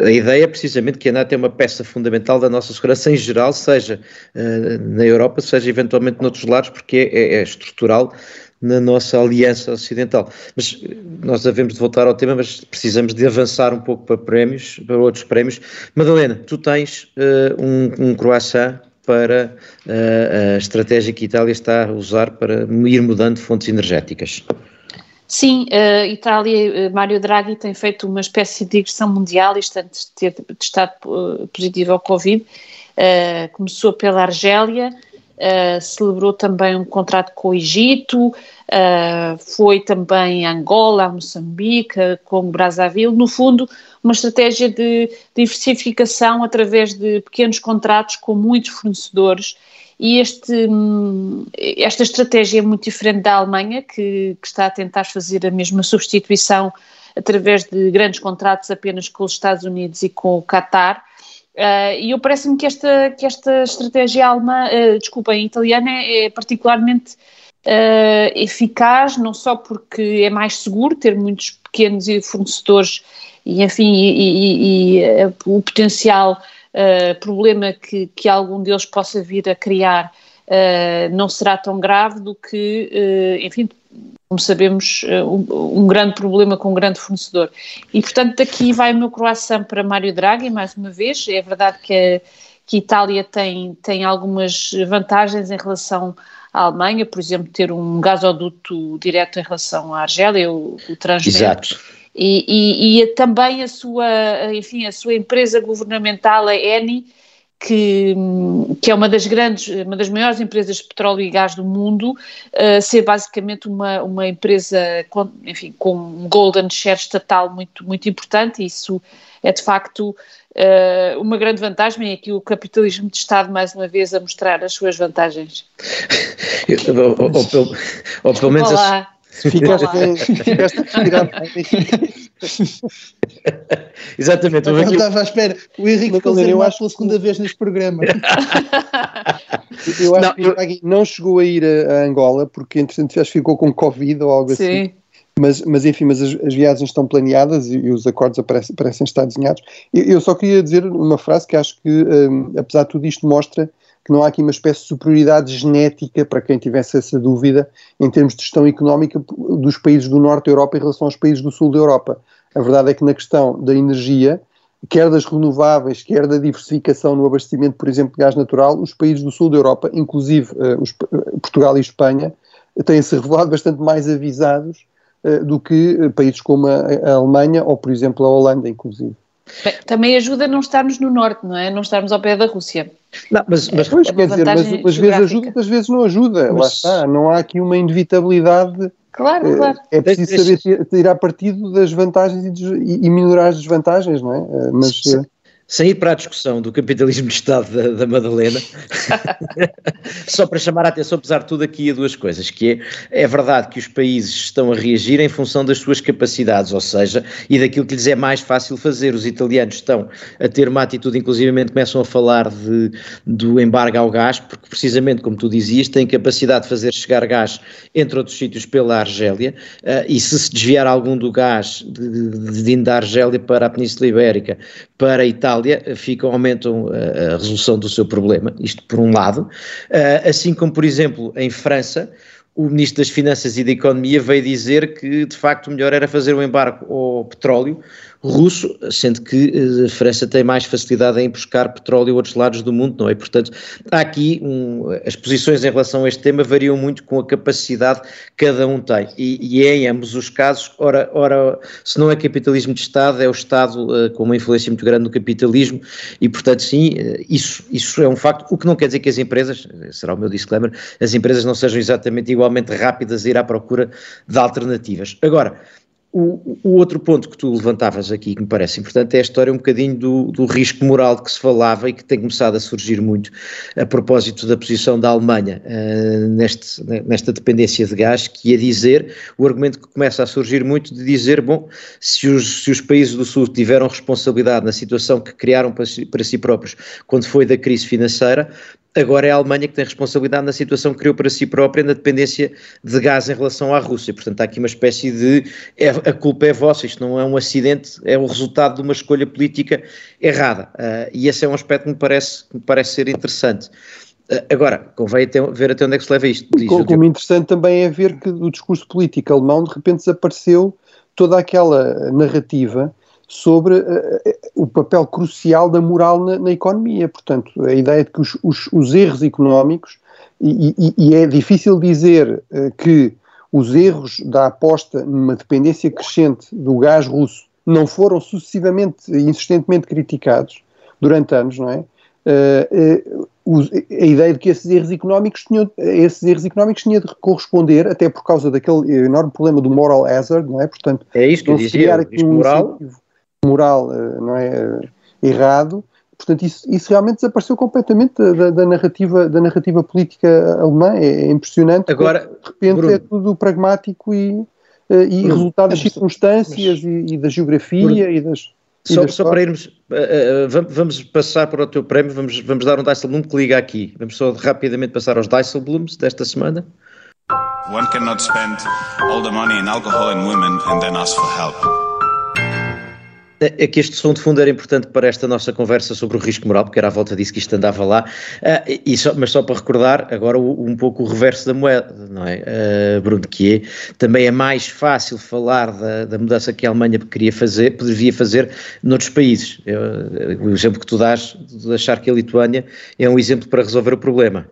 a ideia é precisamente que a NATO é uma peça fundamental da nossa segurança em geral, seja uh, na Europa, seja eventualmente noutros lados, porque é, é, é estrutural na nossa aliança ocidental. Mas eh, nós devemos de voltar ao tema, mas precisamos de avançar um pouco para prémios, para outros prémios. Madalena, tu tens uh, um, um croissant para uh, a estratégia que a Itália está a usar para ir mudando fontes energéticas. Sim, a Itália, Mário Draghi tem feito uma espécie de digressão mundial, isto antes de ter testado positivo ao Covid. Uh, começou pela Argélia, uh, celebrou também um contrato com o Egito, uh, foi também Angola, Moçambique, com Brazzaville. No fundo, uma estratégia de diversificação através de pequenos contratos com muitos fornecedores. E este, hum, esta estratégia é muito diferente da Alemanha, que, que está a tentar fazer a mesma substituição através de grandes contratos apenas com os Estados Unidos e com o Qatar. Uh, e eu parece-me que esta, que esta estratégia alemã, uh, desculpa, italiana é, é particularmente uh, eficaz, não só porque é mais seguro ter muitos pequenos fornecedores e, enfim, e, e, e o potencial problema que, que algum deles possa vir a criar não será tão grave do que, enfim, como sabemos, eh, um, um, grande problema com um grande fornecedor. E, portanto, daqui vai o meu croissant para Mário Draghi, mais uma vez. É verdade que a, que a Itália tem, tem algumas vantagens em relação à Alemanha, por exemplo, ter um gasoduto direto em relação à Argélia, o, o Transmed. Exato. E, e, e, também a sua, enfim, a sua empresa governamental, a Eni, que, que, é uma das grandes, uma das maiores empresas de petróleo e gás do mundo, uh, ser basicamente uma, uma empresa com, enfim, com um golden share estatal muito, muito importante, e isso é de facto uh, uma grande vantagem, e aqui o capitalismo de Estado mais uma vez a mostrar as suas vantagens. ou, ou, ou, ou pelo menos... Olá. Ficaste, ficaste. Exatamente. Eu estava à espera. O Henrique ficou eu acho pela segunda vez neste programa. eu acho não, que o eu... não chegou a ir a, a, Angola porque entretanto acho que ficou com Covid ou algo Sim. assim. Mas, mas enfim, mas as, as viagens estão planeadas e, e os acordos aparecem, parecem estar desenhados. Eu, eu, só queria dizer uma frase que acho que, um, apesar de tudo isto, mostra que não há aqui uma espécie de superioridade genética, para quem tivesse essa dúvida, em termos de gestão económica dos países do norte da Europa em relação aos países do sul da Europa. A verdade é que na questão da energia, quer das renováveis, quer da diversificação no abastecimento, por exemplo, de gás natural, os países do sul da Europa, inclusive uh, os, uh, Portugal e Espanha, têm-se revelado bastante mais avisados uh, do que países como a, a Alemanha ou, por exemplo, a Holanda, inclusive. Bem, também ajuda a não estarmos no norte, não é? Não estarmos ao pé da Rússia. Não, mas, mas é, quer dizer, mas, às vezes ajuda, às vezes não ajuda. Mas... Lá está, não há aqui uma inevitabilidade. Claro, é, claro. É preciso saber tirar partido das vantagens e, e minorar as desvantagens, não é? Eh, mas, sem ir para a discussão do capitalismo de Estado da, da Madalena, só para chamar a atenção, apesar de tudo, aqui a duas coisas, que é, é verdade que os países estão a reagir em função das suas capacidades, ou seja, e daquilo que lhes é mais fácil fazer. Os italianos estão a ter uma atitude, inclusivamente começam a falar de, do embargo ao gás, porque precisamente, como tu dizias, têm capacidade de fazer chegar gás, entre outros sítios, pela Argélia, uh, e se se desviar algum do gás de, de, de, da Argélia para a Península Ibérica, para a Itália, ficam, aumentam a, a resolução do seu problema, isto por um lado, uh, assim como, por exemplo, em França, o Ministro das Finanças e da Economia veio dizer que, de facto, o melhor era fazer um embargo ao petróleo, russo, sendo que eh, a França tem mais facilidade em buscar petróleo a outros lados do mundo, não é? Portanto, há aqui um, as posições em relação a este tema variam muito com a capacidade que cada um tem e, e é em ambos os casos, ora, ora, se não é capitalismo de Estado, é o Estado uh, com uma influência muito grande no capitalismo e, portanto, sim, uh, isso, isso é um facto, o que não quer dizer que as empresas, será o meu disclaimer, as empresas não sejam exatamente igualmente rápidas a ir à procura de alternativas. Agora, o, o, outro ponto que tu levantavas aqui, que me parece importante, é a história um bocadinho do, do, risco moral de que se falava e que tem começado a surgir muito a propósito da posição da Alemanha uh, neste, nesta dependência de gás, que ia dizer, o argumento que começa a surgir muito de dizer, bom, se os, se os países do Sul tiveram responsabilidade na situação que criaram para si, para si próprios quando foi da crise financeira, agora é a Alemanha que tem responsabilidade na situação que criou para si própria na dependência de gás em relação à Rússia. Portanto, há aqui uma espécie de é, a culpa é vossa, isto não é um acidente, é o resultado de uma escolha política errada. Uh, e esse é um aspecto que me parece, que me parece ser interessante. Uh, agora, convém até, ver até onde é que se leva isto. Como, como interessante também é ver que do discurso político alemão de repente desapareceu toda aquela narrativa sobre uh, o papel crucial da moral na, na, economia. Portanto, a ideia de que os, os, os erros económicos, e, e, e, é difícil dizer uh, que os erros da aposta numa dependência crescente do gás russo não foram sucessivamente e insistentemente criticados durante anos, não é? Uh, a ideia de que esses erros económicos tinham, esses erros económicos tinham de corresponder, até por causa daquele enorme problema do moral hazard, não é? Portanto, é isto que eu dizia, aqui um moral, moral eh, não é, eh, errado. Portanto, isso, isso realmente desapareceu completamente da, da, narrativa, da narrativa política alemã. É, é impressionante. Agora, de repente Bruno, é tudo pragmático e, eh, e Bruno, resultado das circunstâncias mas, e, e, da geografia Bruno, e das. Só, só para irmos, uh, uh, vamos passar para o teu prémio, vamos, vamos dar um Dijsselbloem que liga aqui. Vamos só rapidamente passar aos Dijsselblooms desta semana. One cannot spend all the money in alcohol and women and then ask for help. É que este som de fundo era importante para esta nossa conversa sobre o risco moral, porque era à volta disso que isto andava lá, uh, só, mas só para recordar agora um pouco o reverso da moeda, não é, uh, Bruno, que é, também é mais fácil falar da, da, mudança que a Alemanha queria fazer, poderia fazer noutros países. Eu, o exemplo que tu dás de achar que a Lituânia é um exemplo para resolver o problema.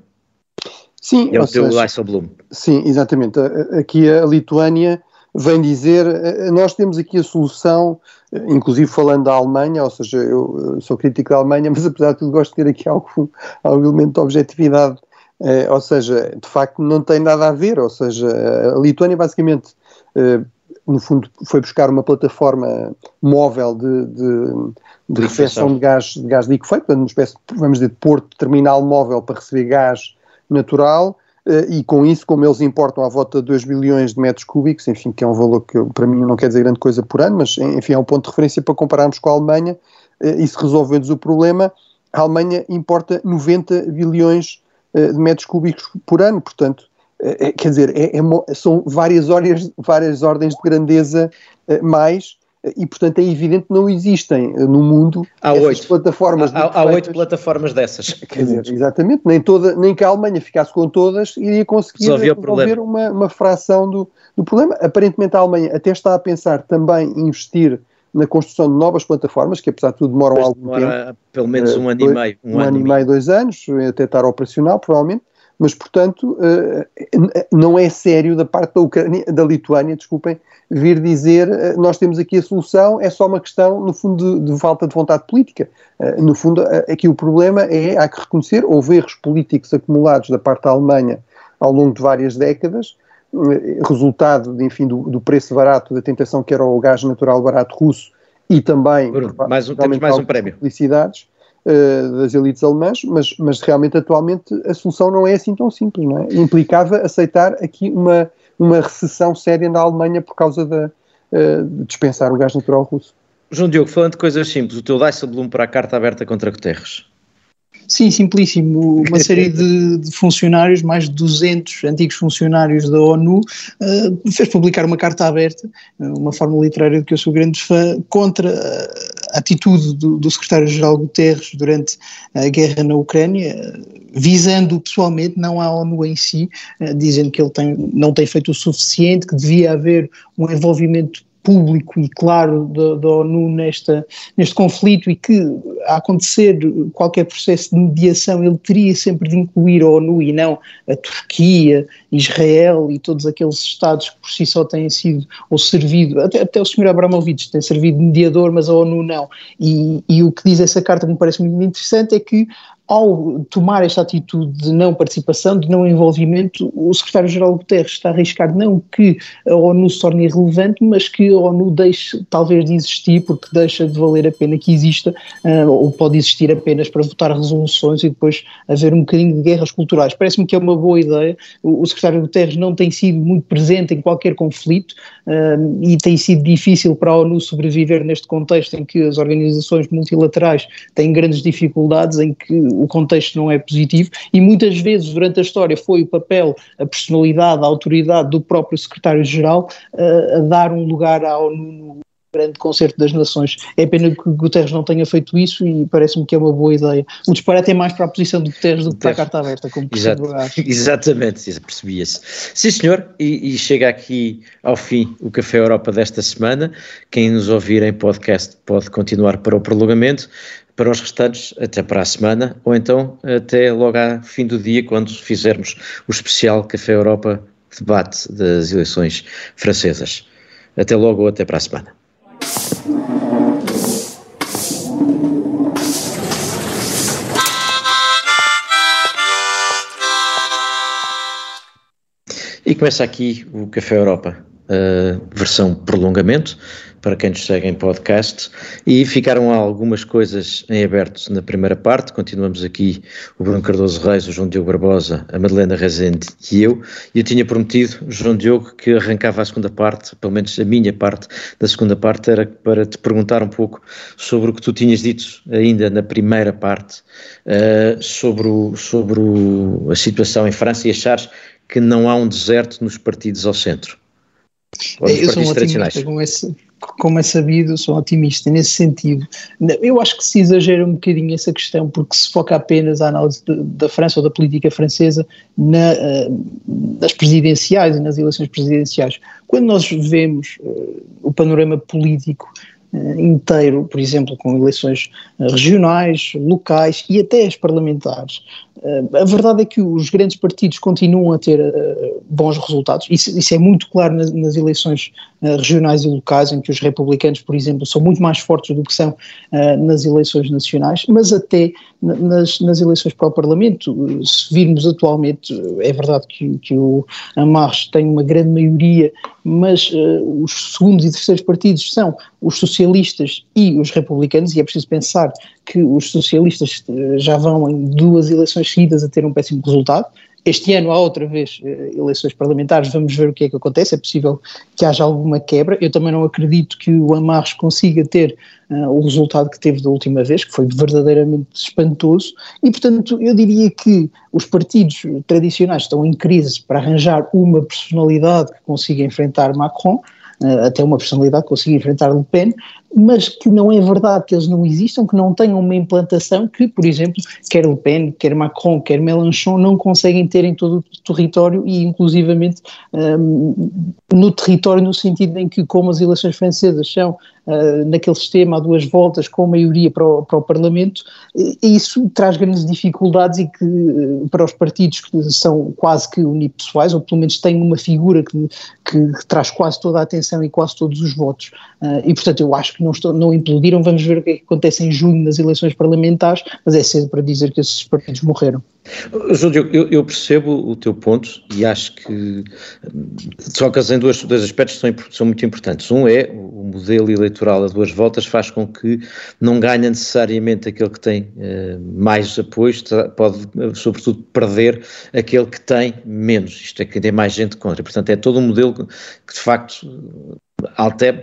Sim, é o teu Bloom. Sim, exatamente. Aqui a Lituânia vem dizer, nós temos aqui a solução inclusive falando da Alemanha, ou seja, eu sou crítico da Alemanha, mas apesar de tudo gosto de ter aqui algum, algum elemento de objetividade, eh, ou seja, de facto não tem nada a ver, ou seja, a Lituânia basicamente, eh, no fundo, foi buscar uma plataforma móvel de, de, de recepção de gás, de gás liquefeito, uma espécie, vamos dizer, de porto terminal móvel para receber gás natural, e com isso, como eles importam à volta de 2 bilhões de metros cúbicos, enfim, que é um valor que para mim não quer dizer grande coisa por ano, mas enfim é um ponto de referência para compararmos com a Alemanha, e se resolvemos o problema, a Alemanha importa 90 bilhões uh, de metros cúbicos por ano, portanto, quer dizer, é, é, são várias, várias ordens de grandeza mais, e portanto é evidente que não existem eh, no mundo há oito plataformas. Há, há oito plataformas dessas. Quer dizer, exatamente, nem, toda, nem que a Alemanha ficasse com todas iria conseguir resolver uma, uma fração do, do problema. Aparentemente a Alemanha até está a pensar também em investir na construção de novas plataformas, que apesar de tudo demoram Mas algum demora tempo. pelo menos um uh, ano e meio. Um, um ano, ano, e meio, dois anos, até estar operacional, provavelmente mas portanto uh, não é sério da parte da Ucrânia, da Lituânia, desculpem, vir dizer uh, nós temos aqui a solução, é só uma questão, no fundo, de, de falta de vontade política. Uh, no fundo, aqui o problema é, há que reconhecer, houve erros políticos acumulados da parte da Alemanha ao longo de várias décadas, resultado, de, enfim, do, do, preço barato, da tentação que era o gás natural barato russo e também... Bruno, mais um, temos mais um prémio. Felicidades uh, das elites alemãs, mas, mas realmente atualmente a solução não é assim tão simples, não é? Implicava aceitar aqui uma, uma recessão séria na Alemanha por causa de, uh, de dispensar o gás natural russo. João Diogo, falando de coisas simples, o teu Dijsselbloem para a carta aberta contra Guterres. Sim, simplíssimo. Uma série de, de, funcionários, mais de 200 antigos funcionários da ONU, uh, fez publicar uma carta aberta, uma forma literária de que eu sou grande fã, contra a atitude do, do secretário-geral Guterres durante a guerra na Ucrânia, visando pessoalmente, não a ONU em si, uh, dizendo que ele tem, não tem feito o suficiente, que devia haver um envolvimento público e claro da ONU nesta, neste conflito e que, a acontecer qualquer processo de mediação, ele teria sempre de incluir a ONU e não a Turquia, Israel e todos aqueles Estados que por si só têm sido ou servido, até, até o Sr. Abramovich tem servido de mediador, mas a ONU não. E, e o que diz essa carta que me parece muito interessante é que ao tomar esta atitude de não participação, de não envolvimento, o secretário-geral Guterres está a arriscar não que a ONU se torne irrelevante, mas que a ONU deixe talvez de existir, porque deixa de valer a pena que exista, uh, ou pode existir apenas para votar resoluções e depois haver um bocadinho de guerras culturais. Parece-me que é uma boa ideia. O, secretário Guterres não tem sido muito presente em qualquer conflito uh, e tem sido difícil para a ONU sobreviver neste contexto em que as organizações multilaterais têm grandes dificuldades, em que o contexto não é positivo e muitas vezes durante a história foi o papel, a personalidade, a autoridade do próprio secretário-geral uh, a dar um lugar à ONU no grande concerto das nações. É pena que Guterres não tenha feito isso e parece-me que é uma boa ideia. O disparate é mais para a posição de Guterres do que para a carta aberta, como Exato, Exatamente, percebia-se. Sim, senhor, e, e, chega aqui ao fim o Café Europa desta semana. Quem nos ouvir em podcast pode continuar para o prolongamento para os restantes até para a semana, ou então até logo ao fim do dia, quando fizermos o especial Café Europa debate das eleições francesas. Até logo ou até para a semana. E começa aqui o Café Europa, versão prolongamento para quem nos segue em podcast. E ficaram algumas coisas em aberto na primeira parte. Continuamos aqui o Bruno Cardoso Reis, o João Diogo Barbosa, a Madalena Rezende e eu. E eu tinha prometido, João Diogo, que arrancava a segunda parte, pelo menos a minha parte da segunda parte, era para te perguntar um pouco sobre o que tu tinhas dito ainda na primeira parte, uh, sobre, o, sobre o, a situação em França e achares que não há um deserto nos partidos ao centro. Ou nos eu partidos tradicionais. Com esse, como é sabido, sou otimista nesse sentido. Eu acho que se exagera um bocadinho essa questão, porque se foca apenas à análise de, da França ou da política francesa na, uh, nas presidenciais e nas eleições presidenciais. Quando nós vemos uh, o panorama político uh, inteiro, por exemplo, com eleições regionais, locais e até as parlamentares, a verdade é que os grandes partidos continuam a ter uh, bons resultados, isso, isso, é muito claro nas, nas eleições uh, regionais e locais, em que os republicanos, por exemplo, são muito mais fortes do que são nas eleições nacionais, mas até nas, nas, eleições para o Parlamento, se virmos atualmente, é verdade que, que o Amarres tem uma grande maioria, mas os segundos e terceiros partidos são os socialistas e os republicanos, e é preciso pensar que os socialistas já vão em duas eleições seguidas a ter um péssimo resultado. Este ano há outra vez eh, eleições parlamentares, vamos ver o que é que acontece, é possível que haja alguma quebra. Eu também não acredito que o Amarres consiga ter uh, o resultado que teve da última vez, que foi verdadeiramente espantoso, e portanto eu diria que os partidos tradicionais estão em crise para arranjar uma personalidade que consiga enfrentar Macron, até uma personalidade que consiga enfrentar Le Pen, mas que não é verdade que eles não existam, que não tenham uma implantação que, por exemplo, quer Le Pen, quer Macron, quer Mélenchon não conseguem ter em todo o território e inclusivamente um, no território no sentido em que como as eleições francesas são uh, naquele sistema a duas voltas com maioria para o, para o Parlamento, isso traz grandes dificuldades e que uh, para os partidos que são quase que unipessoais, ou pelo menos têm uma figura que, que, que traz quase toda a atenção e quase todos os votos. Uh, e portanto eu acho que não, estou, não implodiram. Vamos ver o que, é que acontece em junho nas eleições parlamentares, mas é cedo para dizer que esses partidos morreram. João eu, eu, percebo o teu ponto e acho que tocas em dois, dois aspectos são, são, muito importantes. Um é o modelo eleitoral a duas voltas faz com que não ganhe necessariamente aquele que tem uh, mais apoios, pode sobretudo perder aquele que tem menos, isto é, que tem mais gente contra. Portanto, é todo um modelo que de facto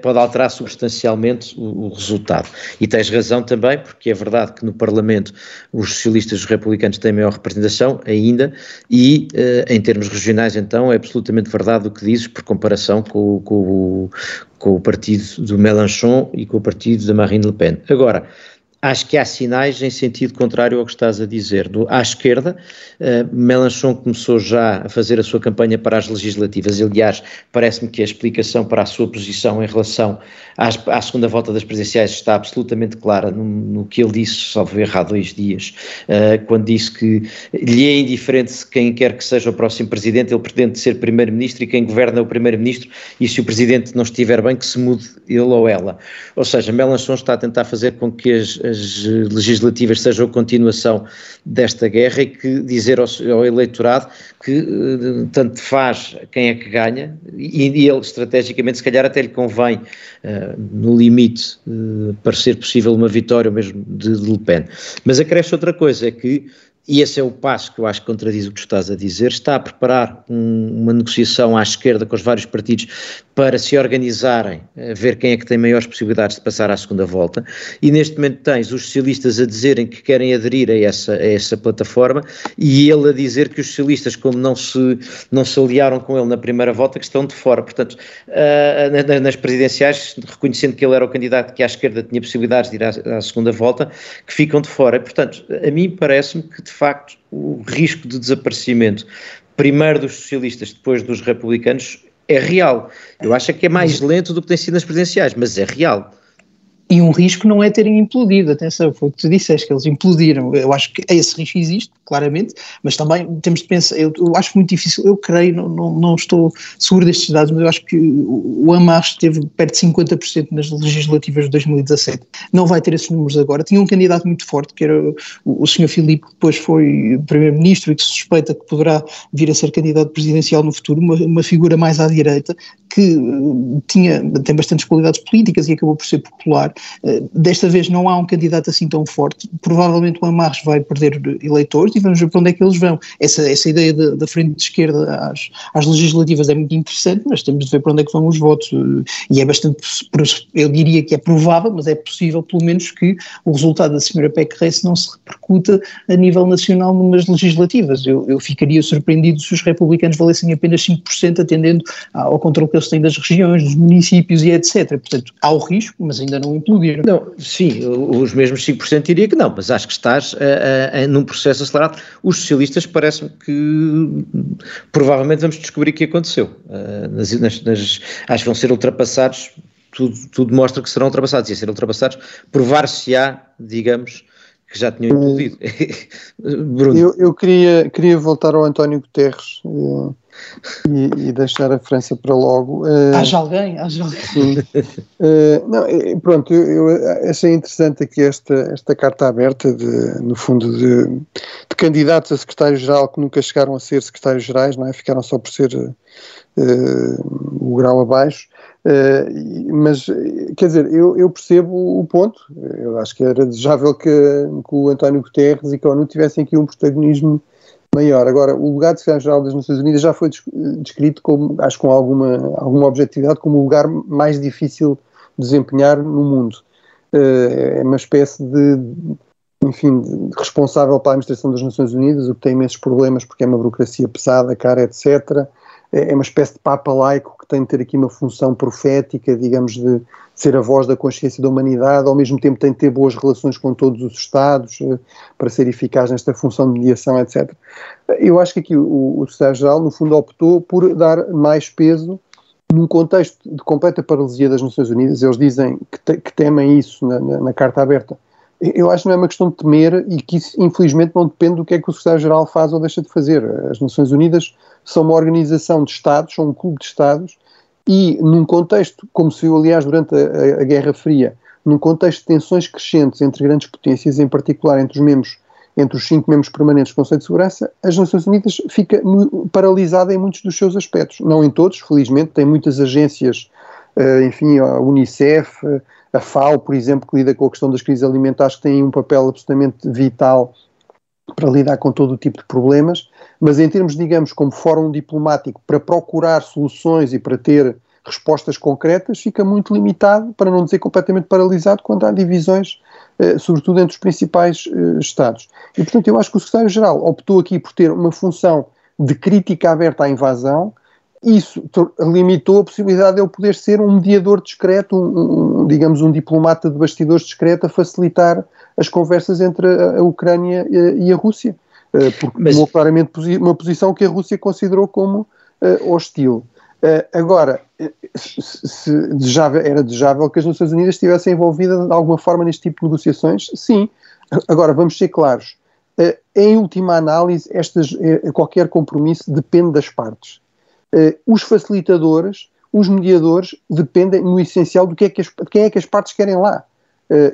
pode alterar substancialmente o, o, resultado. E tens razão também, porque é verdade que no Parlamento os socialistas e os republicanos têm maior representação ainda, e uh, em termos regionais, então, é absolutamente verdade o que dizes, por comparação com, com, com o partido do Mélenchon e com o partido da Marine Le Pen. Agora, Acho que há sinais em sentido contrário ao que estás a dizer. Do, à esquerda, uh, Melanchon começou já a fazer a sua campanha para as legislativas. Aliás, parece-me que a explicação para a sua posição em relação às, à segunda volta das presidenciais está absolutamente clara no, no que ele disse, só ver há dois dias, uh, quando disse que lhe é indiferente quem quer que seja o próximo presidente, ele pretende ser primeiro-ministro e quem governa é o primeiro-ministro, e se o presidente não estiver bem, que se mude ele ou ela. Ou seja, Melanchon está a tentar fazer com que as as legislativas sejam a continuação desta guerra e que dizer ao, ao eleitorado que uh, tanto faz quem é que ganha e, e, ele estrategicamente se calhar até lhe convém uh, no limite uh, para ser possível uma vitória mesmo de, de Le Pen. Mas acresce outra coisa, é que e esse é o passo que eu acho que contradiz o que estás a dizer, está a preparar um, uma negociação à esquerda com os vários partidos para se organizarem, ver quem é que tem maiores possibilidades de passar à segunda volta, e neste momento tens os socialistas a dizerem que querem aderir a essa, a essa plataforma, e ele a dizer que os socialistas, como não se, não se aliaram com ele na primeira volta, que estão de fora. Portanto, uh, nas presidenciais, reconhecendo que ele era o candidato que à esquerda tinha possibilidades de ir à, à segunda volta, que ficam de fora. Portanto, a mim parece-me que de facto, o risco de desaparecimento, primeiro dos socialistas, depois dos republicanos, é real. Eu acho que é mais lento do que tem sido nas presidenciais, mas é real. E um risco não é terem implodido, atenção, foi o que tu disseste, que eles implodiram. Eu acho que esse risco existe, claramente, mas também temos de pensar, eu, eu acho muito difícil, eu creio, não, não, não, estou seguro destes dados, mas eu acho que o Hamas esteve perto de 50% nas legislativas de 2017. Não vai ter esses números agora. Tinha um candidato muito forte, que era o, o Sr. Filipe, que depois foi primeiro-ministro e que se suspeita que poderá vir a ser candidato presidencial no futuro, uma, uma figura mais à direita, que uh, tinha, tem bastantes qualidades políticas e acabou por ser popular. Uh, desta vez não há um candidato assim tão forte. Provavelmente o Amarres vai perder eleitores e vamos ver para onde é que eles vão. Essa, essa ideia da frente de esquerda às, às legislativas é muito interessante, mas temos de ver para onde é que vão os votos. Uh, e é bastante, eu diria que é provável, mas é possível pelo menos que o resultado da senhora Peck Reis não se repercuta a nível nacional numas legislativas. Eu, eu ficaria surpreendido se os republicanos valessem apenas 5%, atendendo ao controle que eles têm das regiões, dos municípios e etc. Portanto, há o risco, mas ainda não Não, sim, os mesmos 5% diria que não, mas acho que estás a, a, a, num processo acelerado. Os socialistas parece-me que provavelmente vamos descobrir o que aconteceu. Uh, nas, nas, nas, acho que vão ser ultrapassados, tudo, tudo mostra que serão ultrapassados, e a ser ultrapassados, provar-se-á, digamos, que já tinham implodido. Bruno. Eu, eu, queria, queria voltar ao António Guterres. Uh, e, e, deixar a França para logo. Uh, haja alguém, haja alguém. Sim. Uh, não, pronto, eu, eu, achei interessante aqui esta, esta carta aberta, de, no fundo, de, de candidatos a secretário-geral que nunca chegaram a ser secretários-gerais, não é? Ficaram só por ser uh, o grau abaixo. Uh, mas, quer dizer, eu, eu, percebo o ponto. Eu acho que era desejável que, que o António Guterres e que a ONU tivessem aqui um protagonismo maior. Agora, o lugar de secretário-geral das Nações Unidas já foi descrito, como, acho com alguma, alguma objetividade, como o lugar mais difícil de desempenhar no mundo. Uh, é uma espécie de, enfim, de responsável pela administração das Nações Unidas, o que tem imensos problemas porque é uma burocracia pesada, cara, etc. É, é uma espécie de papa laico que tem de ter aqui uma função profética, digamos, de ser a voz da consciência da humanidade, ao mesmo tempo tem de ter boas relações com todos os Estados eh, para ser eficaz nesta função de mediação, etc. Eu acho que aqui o, o Secretário-Geral, no fundo, optou por dar mais peso num contexto de completa paralisia das Nações Unidas. Eles dizem que, te, que temem isso na, na, na Carta Aberta. Eu acho que não é uma questão de temer e que isso, infelizmente, não depende do que é que o Secretário-Geral faz ou deixa de fazer. As Nações Unidas são uma organização de Estados, são um clube de Estados, e num contexto, como se viu aliás durante a, a, Guerra Fria, num contexto de tensões crescentes entre grandes potências, em particular entre os membros, entre os cinco membros permanentes do Conselho de Segurança, as Nações Unidas fica paralisada em muitos dos seus aspectos. Não em todos, felizmente, tem muitas agências, uh, enfim, a Unicef, a FAO, por exemplo, que lida com a questão das crises alimentares, que têm um papel absolutamente vital para lidar com todo o tipo de problemas, mas em termos, digamos, como fórum diplomático para procurar soluções e para ter respostas concretas, fica muito limitado, para não dizer completamente paralisado, quando há divisões, eh, sobretudo entre os principais eh, Estados. E, portanto, eu acho que o secretário-geral optou aqui por ter uma função de crítica aberta à invasão, isso limitou a possibilidade de ele poder ser um mediador discreto, um, um, digamos, um diplomata de bastidores discreto a facilitar as conversas entre a, a Ucrânia e, e a Rússia. Eh, porque Mas... tomou claramente uma posição que a Rússia considerou como uh, hostil. Uh, agora, se, se desejável, era desejável que as Nações Unidas estivessem envolvidas de alguma forma neste tipo de negociações? Sim. Agora, vamos ser claros. Em última análise, estas, qualquer compromisso depende das partes. os facilitadores, os mediadores, dependem no essencial do que é que as, quem é que as partes querem lá.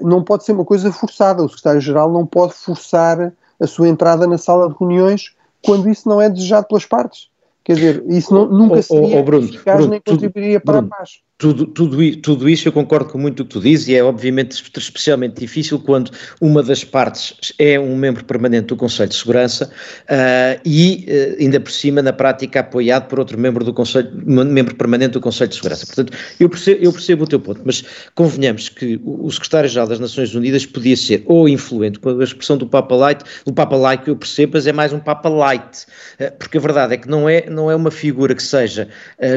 não pode ser uma coisa forçada. O secretário-geral não pode forçar a sua entrada na sala de reuniões quando isso não é desejado pelas partes. Quer dizer, isso não, nunca seria oh, oh, Bruno, eficaz Bruno, nem contribuiria para Bruno, a paz tudo, tudo, tudo isso eu concordo com muito o que tu dizes e é obviamente especialmente difícil quando uma das partes é um membro permanente do Conselho de Segurança uh, e uh, ainda por cima na prática apoiado por outro membro do Conselho, membro permanente do Conselho de Segurança. Portanto, eu percebo, eu percebo o teu ponto, mas convenhamos que o, secretário-geral das Nações Unidas podia ser ou influente, com a expressão do Papa Light, o Papa Light eu percebo, mas é mais um Papa Light, uh, porque a verdade é que não é, não é uma figura que seja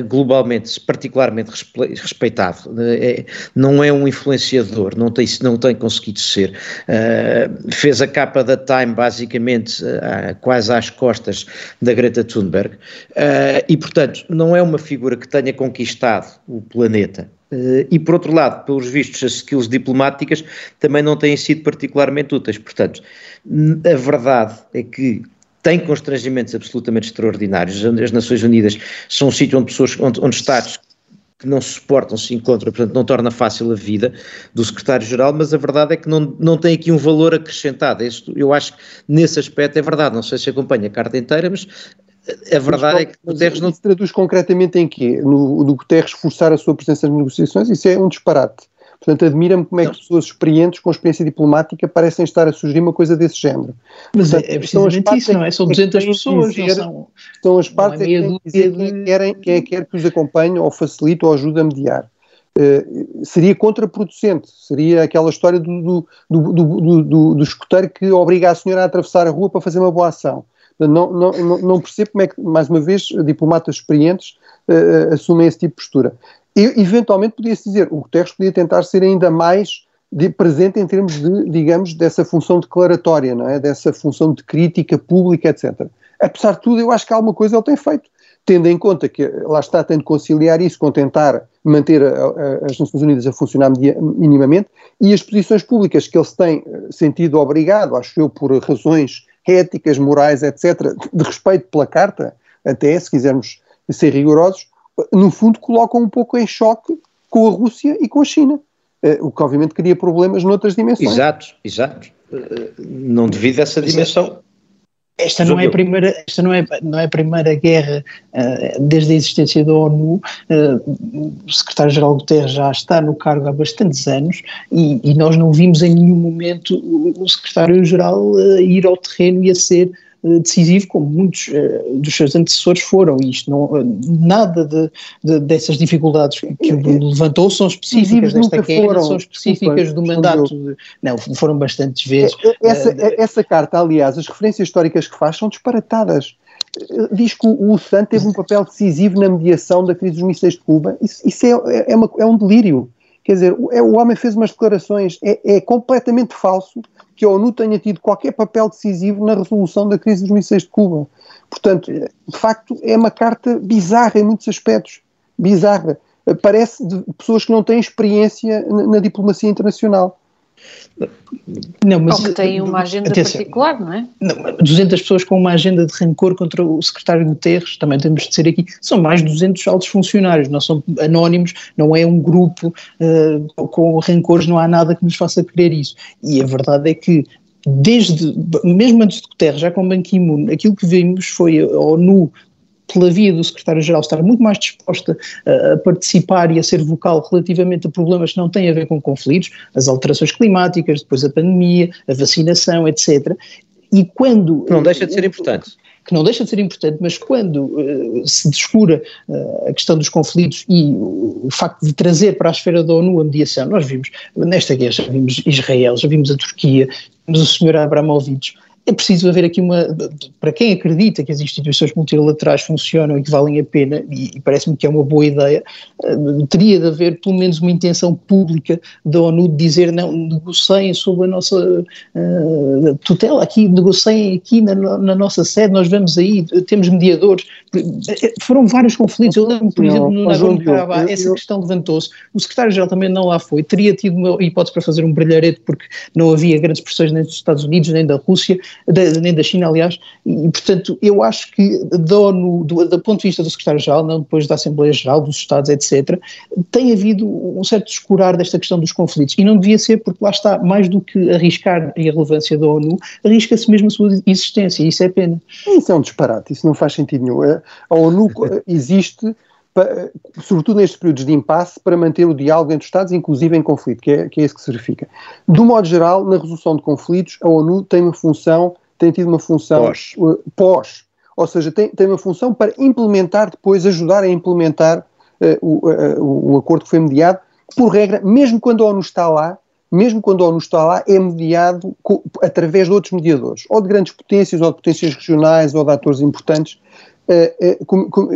globalmente, particularmente respeitado, é, não é um influenciador, não tem, não tem conseguido ser. Uh, fez a capa da Time basicamente uh, quase às costas da Greta Thunberg uh, e, portanto, não é uma figura que tenha conquistado o planeta. E por outro lado, pelos vistos, as skills diplomáticas também não têm sido particularmente úteis. Portanto, a verdade é que tem constrangimentos absolutamente extraordinários. As Nações Unidas são um sítio onde pessoas, onde, onde Estados que não se suportam se encontram, portanto não torna fácil a vida do secretário-geral, mas a verdade é que não, não tem aqui um valor acrescentado. Isto, eu acho que nesse aspecto é verdade, não sei se acompanha a carta inteira, mas a verdade mas, é que Guterres não... Isso traduz concretamente em quê? No, no Guterres forçar a sua presença nas negociações? Isso é um disparate. Portanto, admira-me como é que pessoas experientes com experiência diplomática parecem estar a sugerir uma coisa desse género. Mas Portanto, é precisamente isso, não é? São 200 pessoas, dizer, não são... São as partes é que quem dizer quem, querem, quem é que quer que os acompanhe ou facilite ou ajude a mediar. Uh, seria contraproducente, seria aquela história do, do, do, do, do escoteiro que obriga a senhora a atravessar a rua para fazer uma boa ação. Não, não, não, não percebo como é que, mais uma vez, diplomatas experientes uh, assumem esse tipo de postura. Eventualmente podia-se dizer, o Guterres podia tentar ser ainda mais de, presente em termos de, digamos, dessa função declaratória, não é? Dessa função de crítica pública, etc. Apesar de tudo, eu acho que alguma coisa ele tem feito, tendo em conta que, lá está, tem de conciliar isso com tentar manter a, a, as Nações Unidas a funcionar minimamente e as posições públicas que ele se tem eh, sentido obrigado, acho eu, por razões éticas, morais, etc., de respeito pela Carta, até, se quisermos ser rigorosos, no fundo, colocam um pouco em choque com a Rússia e com a China, eh, o que obviamente cria problemas noutras dimensões. Exato, exato. Eh, não devido a essa dimensão. Esta não, é a primeira, esta não é, não é a primeira guerra uh, desde a existência da ONU. Uh, o secretário-geral Guterres já está no cargo há bastantes anos e, e nós não vimos em nenhum momento o, o secretário-geral uh, ir ao terreno e a ser decisivo, como muitos uh, dos seus antecessores foram. Isto não, uh, nada de, de, dessas dificuldades que o levantou são específicas desta queda, são específicas do mandato. Não, foram bastantes vezes. Essa, uh, essa carta, aliás, as referências históricas que faz são disparatadas diz que o SAN teve um papel decisivo na mediação da crise dos mísseis de Cuba. Isso, isso é, é, uma, é, um delírio. Quer dizer, o, é, o homem fez umas declarações, é, é, completamente falso que a ONU tenha tido qualquer papel decisivo na resolução da crise dos mísseis de Cuba. Portanto, de facto, é uma carta bizarra em muitos aspectos. Bizarra. Parece de pessoas que não têm experiência na, na diplomacia internacional. Não, mas, Ou que têm uma agenda atenção, particular, não é? Não, 200 pessoas com uma agenda de rancor contra o secretário Guterres, também temos de ser aqui, são mais de 200 altos funcionários, não são anónimos, não é um grupo uh, com rancores, não há nada que nos faça crer isso. E a verdade é que desde, mesmo antes de Guterres, já com Ban Ki-moon, aquilo que vimos foi a ONU pela via do secretário-geral estar muito mais disposta a, a participar e a ser vocal relativamente a problemas que não têm a ver com conflitos, as alterações climáticas, depois a pandemia, a vacinação, etc. E quando. Não deixa de ser importante que não deixa de ser importante, mas quando uh, se descura uh, a questão dos conflitos e o, o, facto de trazer para a esfera da ONU a mediação, nós vimos nesta guerra, já vimos Israel, já vimos a Turquia, vimos o Sr. Abramovich, é preciso haver aqui uma. Para quem acredita que as instituições multilaterais funcionam e que valem a pena, e, e parece-me que é uma boa ideia, uh, teria de haver pelo menos uma intenção pública da ONU de dizer não, negociem sob a nossa uh, tutela, aqui, negociem aqui na, na, nossa sede, nós vamos aí, temos mediadores. Foram vários conflitos, eu lembro, por exemplo, no Nagorno-Karabakh, essa eu, questão levantou-se, o secretário-geral também não lá foi, teria tido uma hipótese para fazer um brilharete porque não havia grandes pressões nem dos Estados Unidos nem da Rússia, nem da China, aliás, e, portanto, eu acho que da ONU, do, do ponto de vista do secretário-geral, não depois da Assembleia Geral, dos Estados, etc., tem havido um certo descurar desta questão dos conflitos, e não devia ser porque lá está, mais do que arriscar a relevância da ONU, arrisca-se mesmo a sua existência, e isso é pena. Isso é um disparate, isso não faz sentido nenhum. A ONU existe sobretudo nestes períodos de impasse, para manter o diálogo entre os Estados, inclusive em conflito, que é, que é isso que se verifica. Do modo geral, na resolução de conflitos, a ONU tem uma função, tem tido uma função pós, uh, pós ou seja, tem, tem uma função para implementar depois, ajudar a implementar uh, o, uh, o acordo que foi mediado, por regra, mesmo quando a ONU está lá, mesmo quando a ONU está lá, é mediado através de outros mediadores, ou de grandes potências, ou de potências regionais, ou de atores importantes,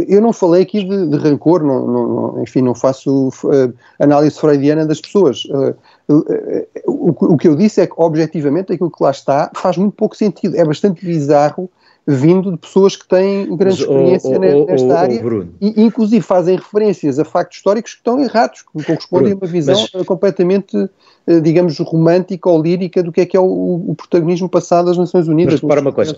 eu não falei aqui de, de rancor, não, não, enfim, não faço uh, análise freudiana das pessoas. O, que eu disse é que, objetivamente, aquilo que lá está faz muito pouco sentido. É bastante bizarro vindo de pessoas que têm grande Mas, experiência oh, oh, nesta oh, área e, inclusive, fazem referências a factos históricos que estão errados, que correspondem Bruno, a uma visão mas... completamente eh, digamos, romântica ou lírica do que é que é o, o protagonismo passado das Nações Unidas. Mas repara uma coisa,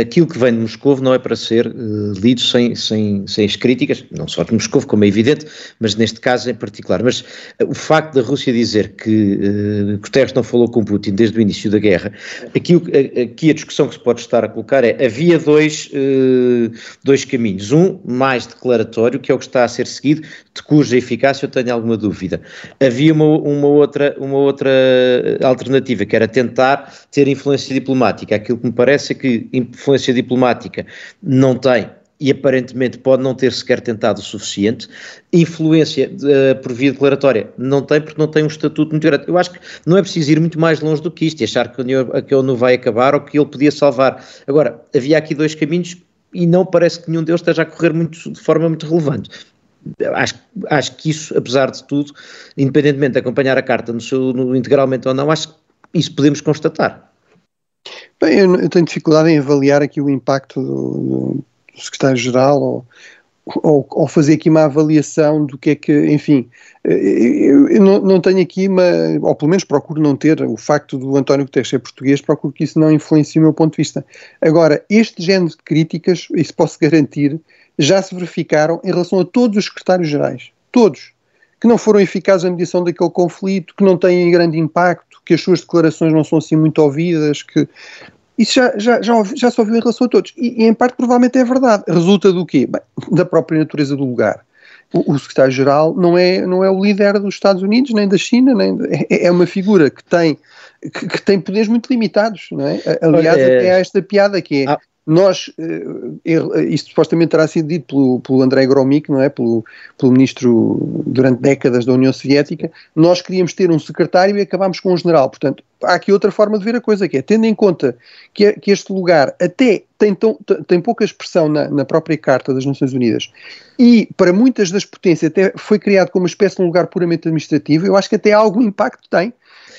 aquilo que vem de Moscou não é para ser uh, lido sem, sem, sem as críticas, não só de Moscou, como é evidente, mas neste caso em particular. Mas uh, o facto da Rússia dizer que uh, Guterres não falou com Putin desde o início da guerra, aqui, aqui a discussão que se pode estar a colocar é, havia dois, dois caminhos, um mais declaratório, que é o que está a ser seguido, de cuja eficácia eu tenho alguma dúvida. Havia uma uma outra, uma outra alternativa, que era tentar ter influência diplomática. Aquilo que me parece é que influência diplomática não tem e aparentemente pode não ter sequer tentado o suficiente. Influência uh, por via declaratória não tem, porque não tem um estatuto muito grande. Eu acho que não é preciso ir muito mais longe do que isto e achar que a União, que a ONU vai acabar ou que ele podia salvar. Agora, havia aqui dois caminhos e não parece que nenhum deles esteja a correr muito, de forma muito relevante acho, acho que isso, apesar de tudo, independentemente de acompanhar a carta no seu, no, integralmente ou não, acho que isso podemos constatar. Bem, eu, eu tenho dificuldade em avaliar aqui o impacto do, do secretário-geral ou, ou, ou, fazer aqui uma avaliação do que é que, enfim, eu, eu não, não, tenho aqui uma, ou pelo menos procuro não ter, o facto do António Guterres ser português, procuro que isso não influencie o meu ponto de vista. Agora, este género de críticas, isso posso garantir, já se verificaram em relação a todos os secretários-gerais. Todos. Que não foram eficazes na mediação daquele conflito, que não têm grande impacto, que as suas declarações não são assim muito ouvidas, que. Isso já, já, já, já se ouviu em relação a todos. E, e, em parte provavelmente é verdade. Resulta do quê? Bem, da própria natureza do lugar. O, o secretário-geral não é, não é o líder dos Estados Unidos, nem da China, nem, é, é uma figura que tem que, que, tem poderes muito limitados, não é? Aliás, é, até há esta piada que é, ah, nós, eh, isto supostamente terá sido dito pelo, pelo Andrei Gromyk, não é? Pelo, pelo ministro durante décadas da União Soviética, nós queríamos ter um secretário e acabámos com um general. Portanto, há aqui outra forma de ver a coisa, que é, tendo em conta que, que este lugar até tem, tão, tem pouca expressão na, na, própria Carta das Nações Unidas e para muitas das potências até foi criado como uma espécie de um lugar puramente administrativo, eu acho que até algum impacto tem,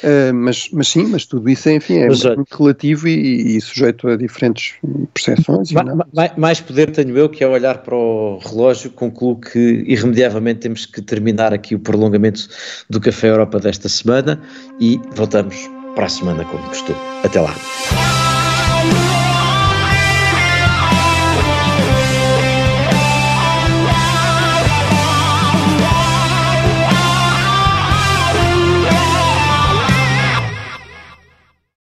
Uh, mas, mas sim, mas tudo isso enfim, é mas, muito relativo e, e, sujeito a diferentes percepções. Mais, mais, poder tenho eu que é olhar para o relógio, concluo que irremediavelmente temos que terminar aqui o prolongamento do Café Europa desta semana e voltamos para a semana como costume. Até lá.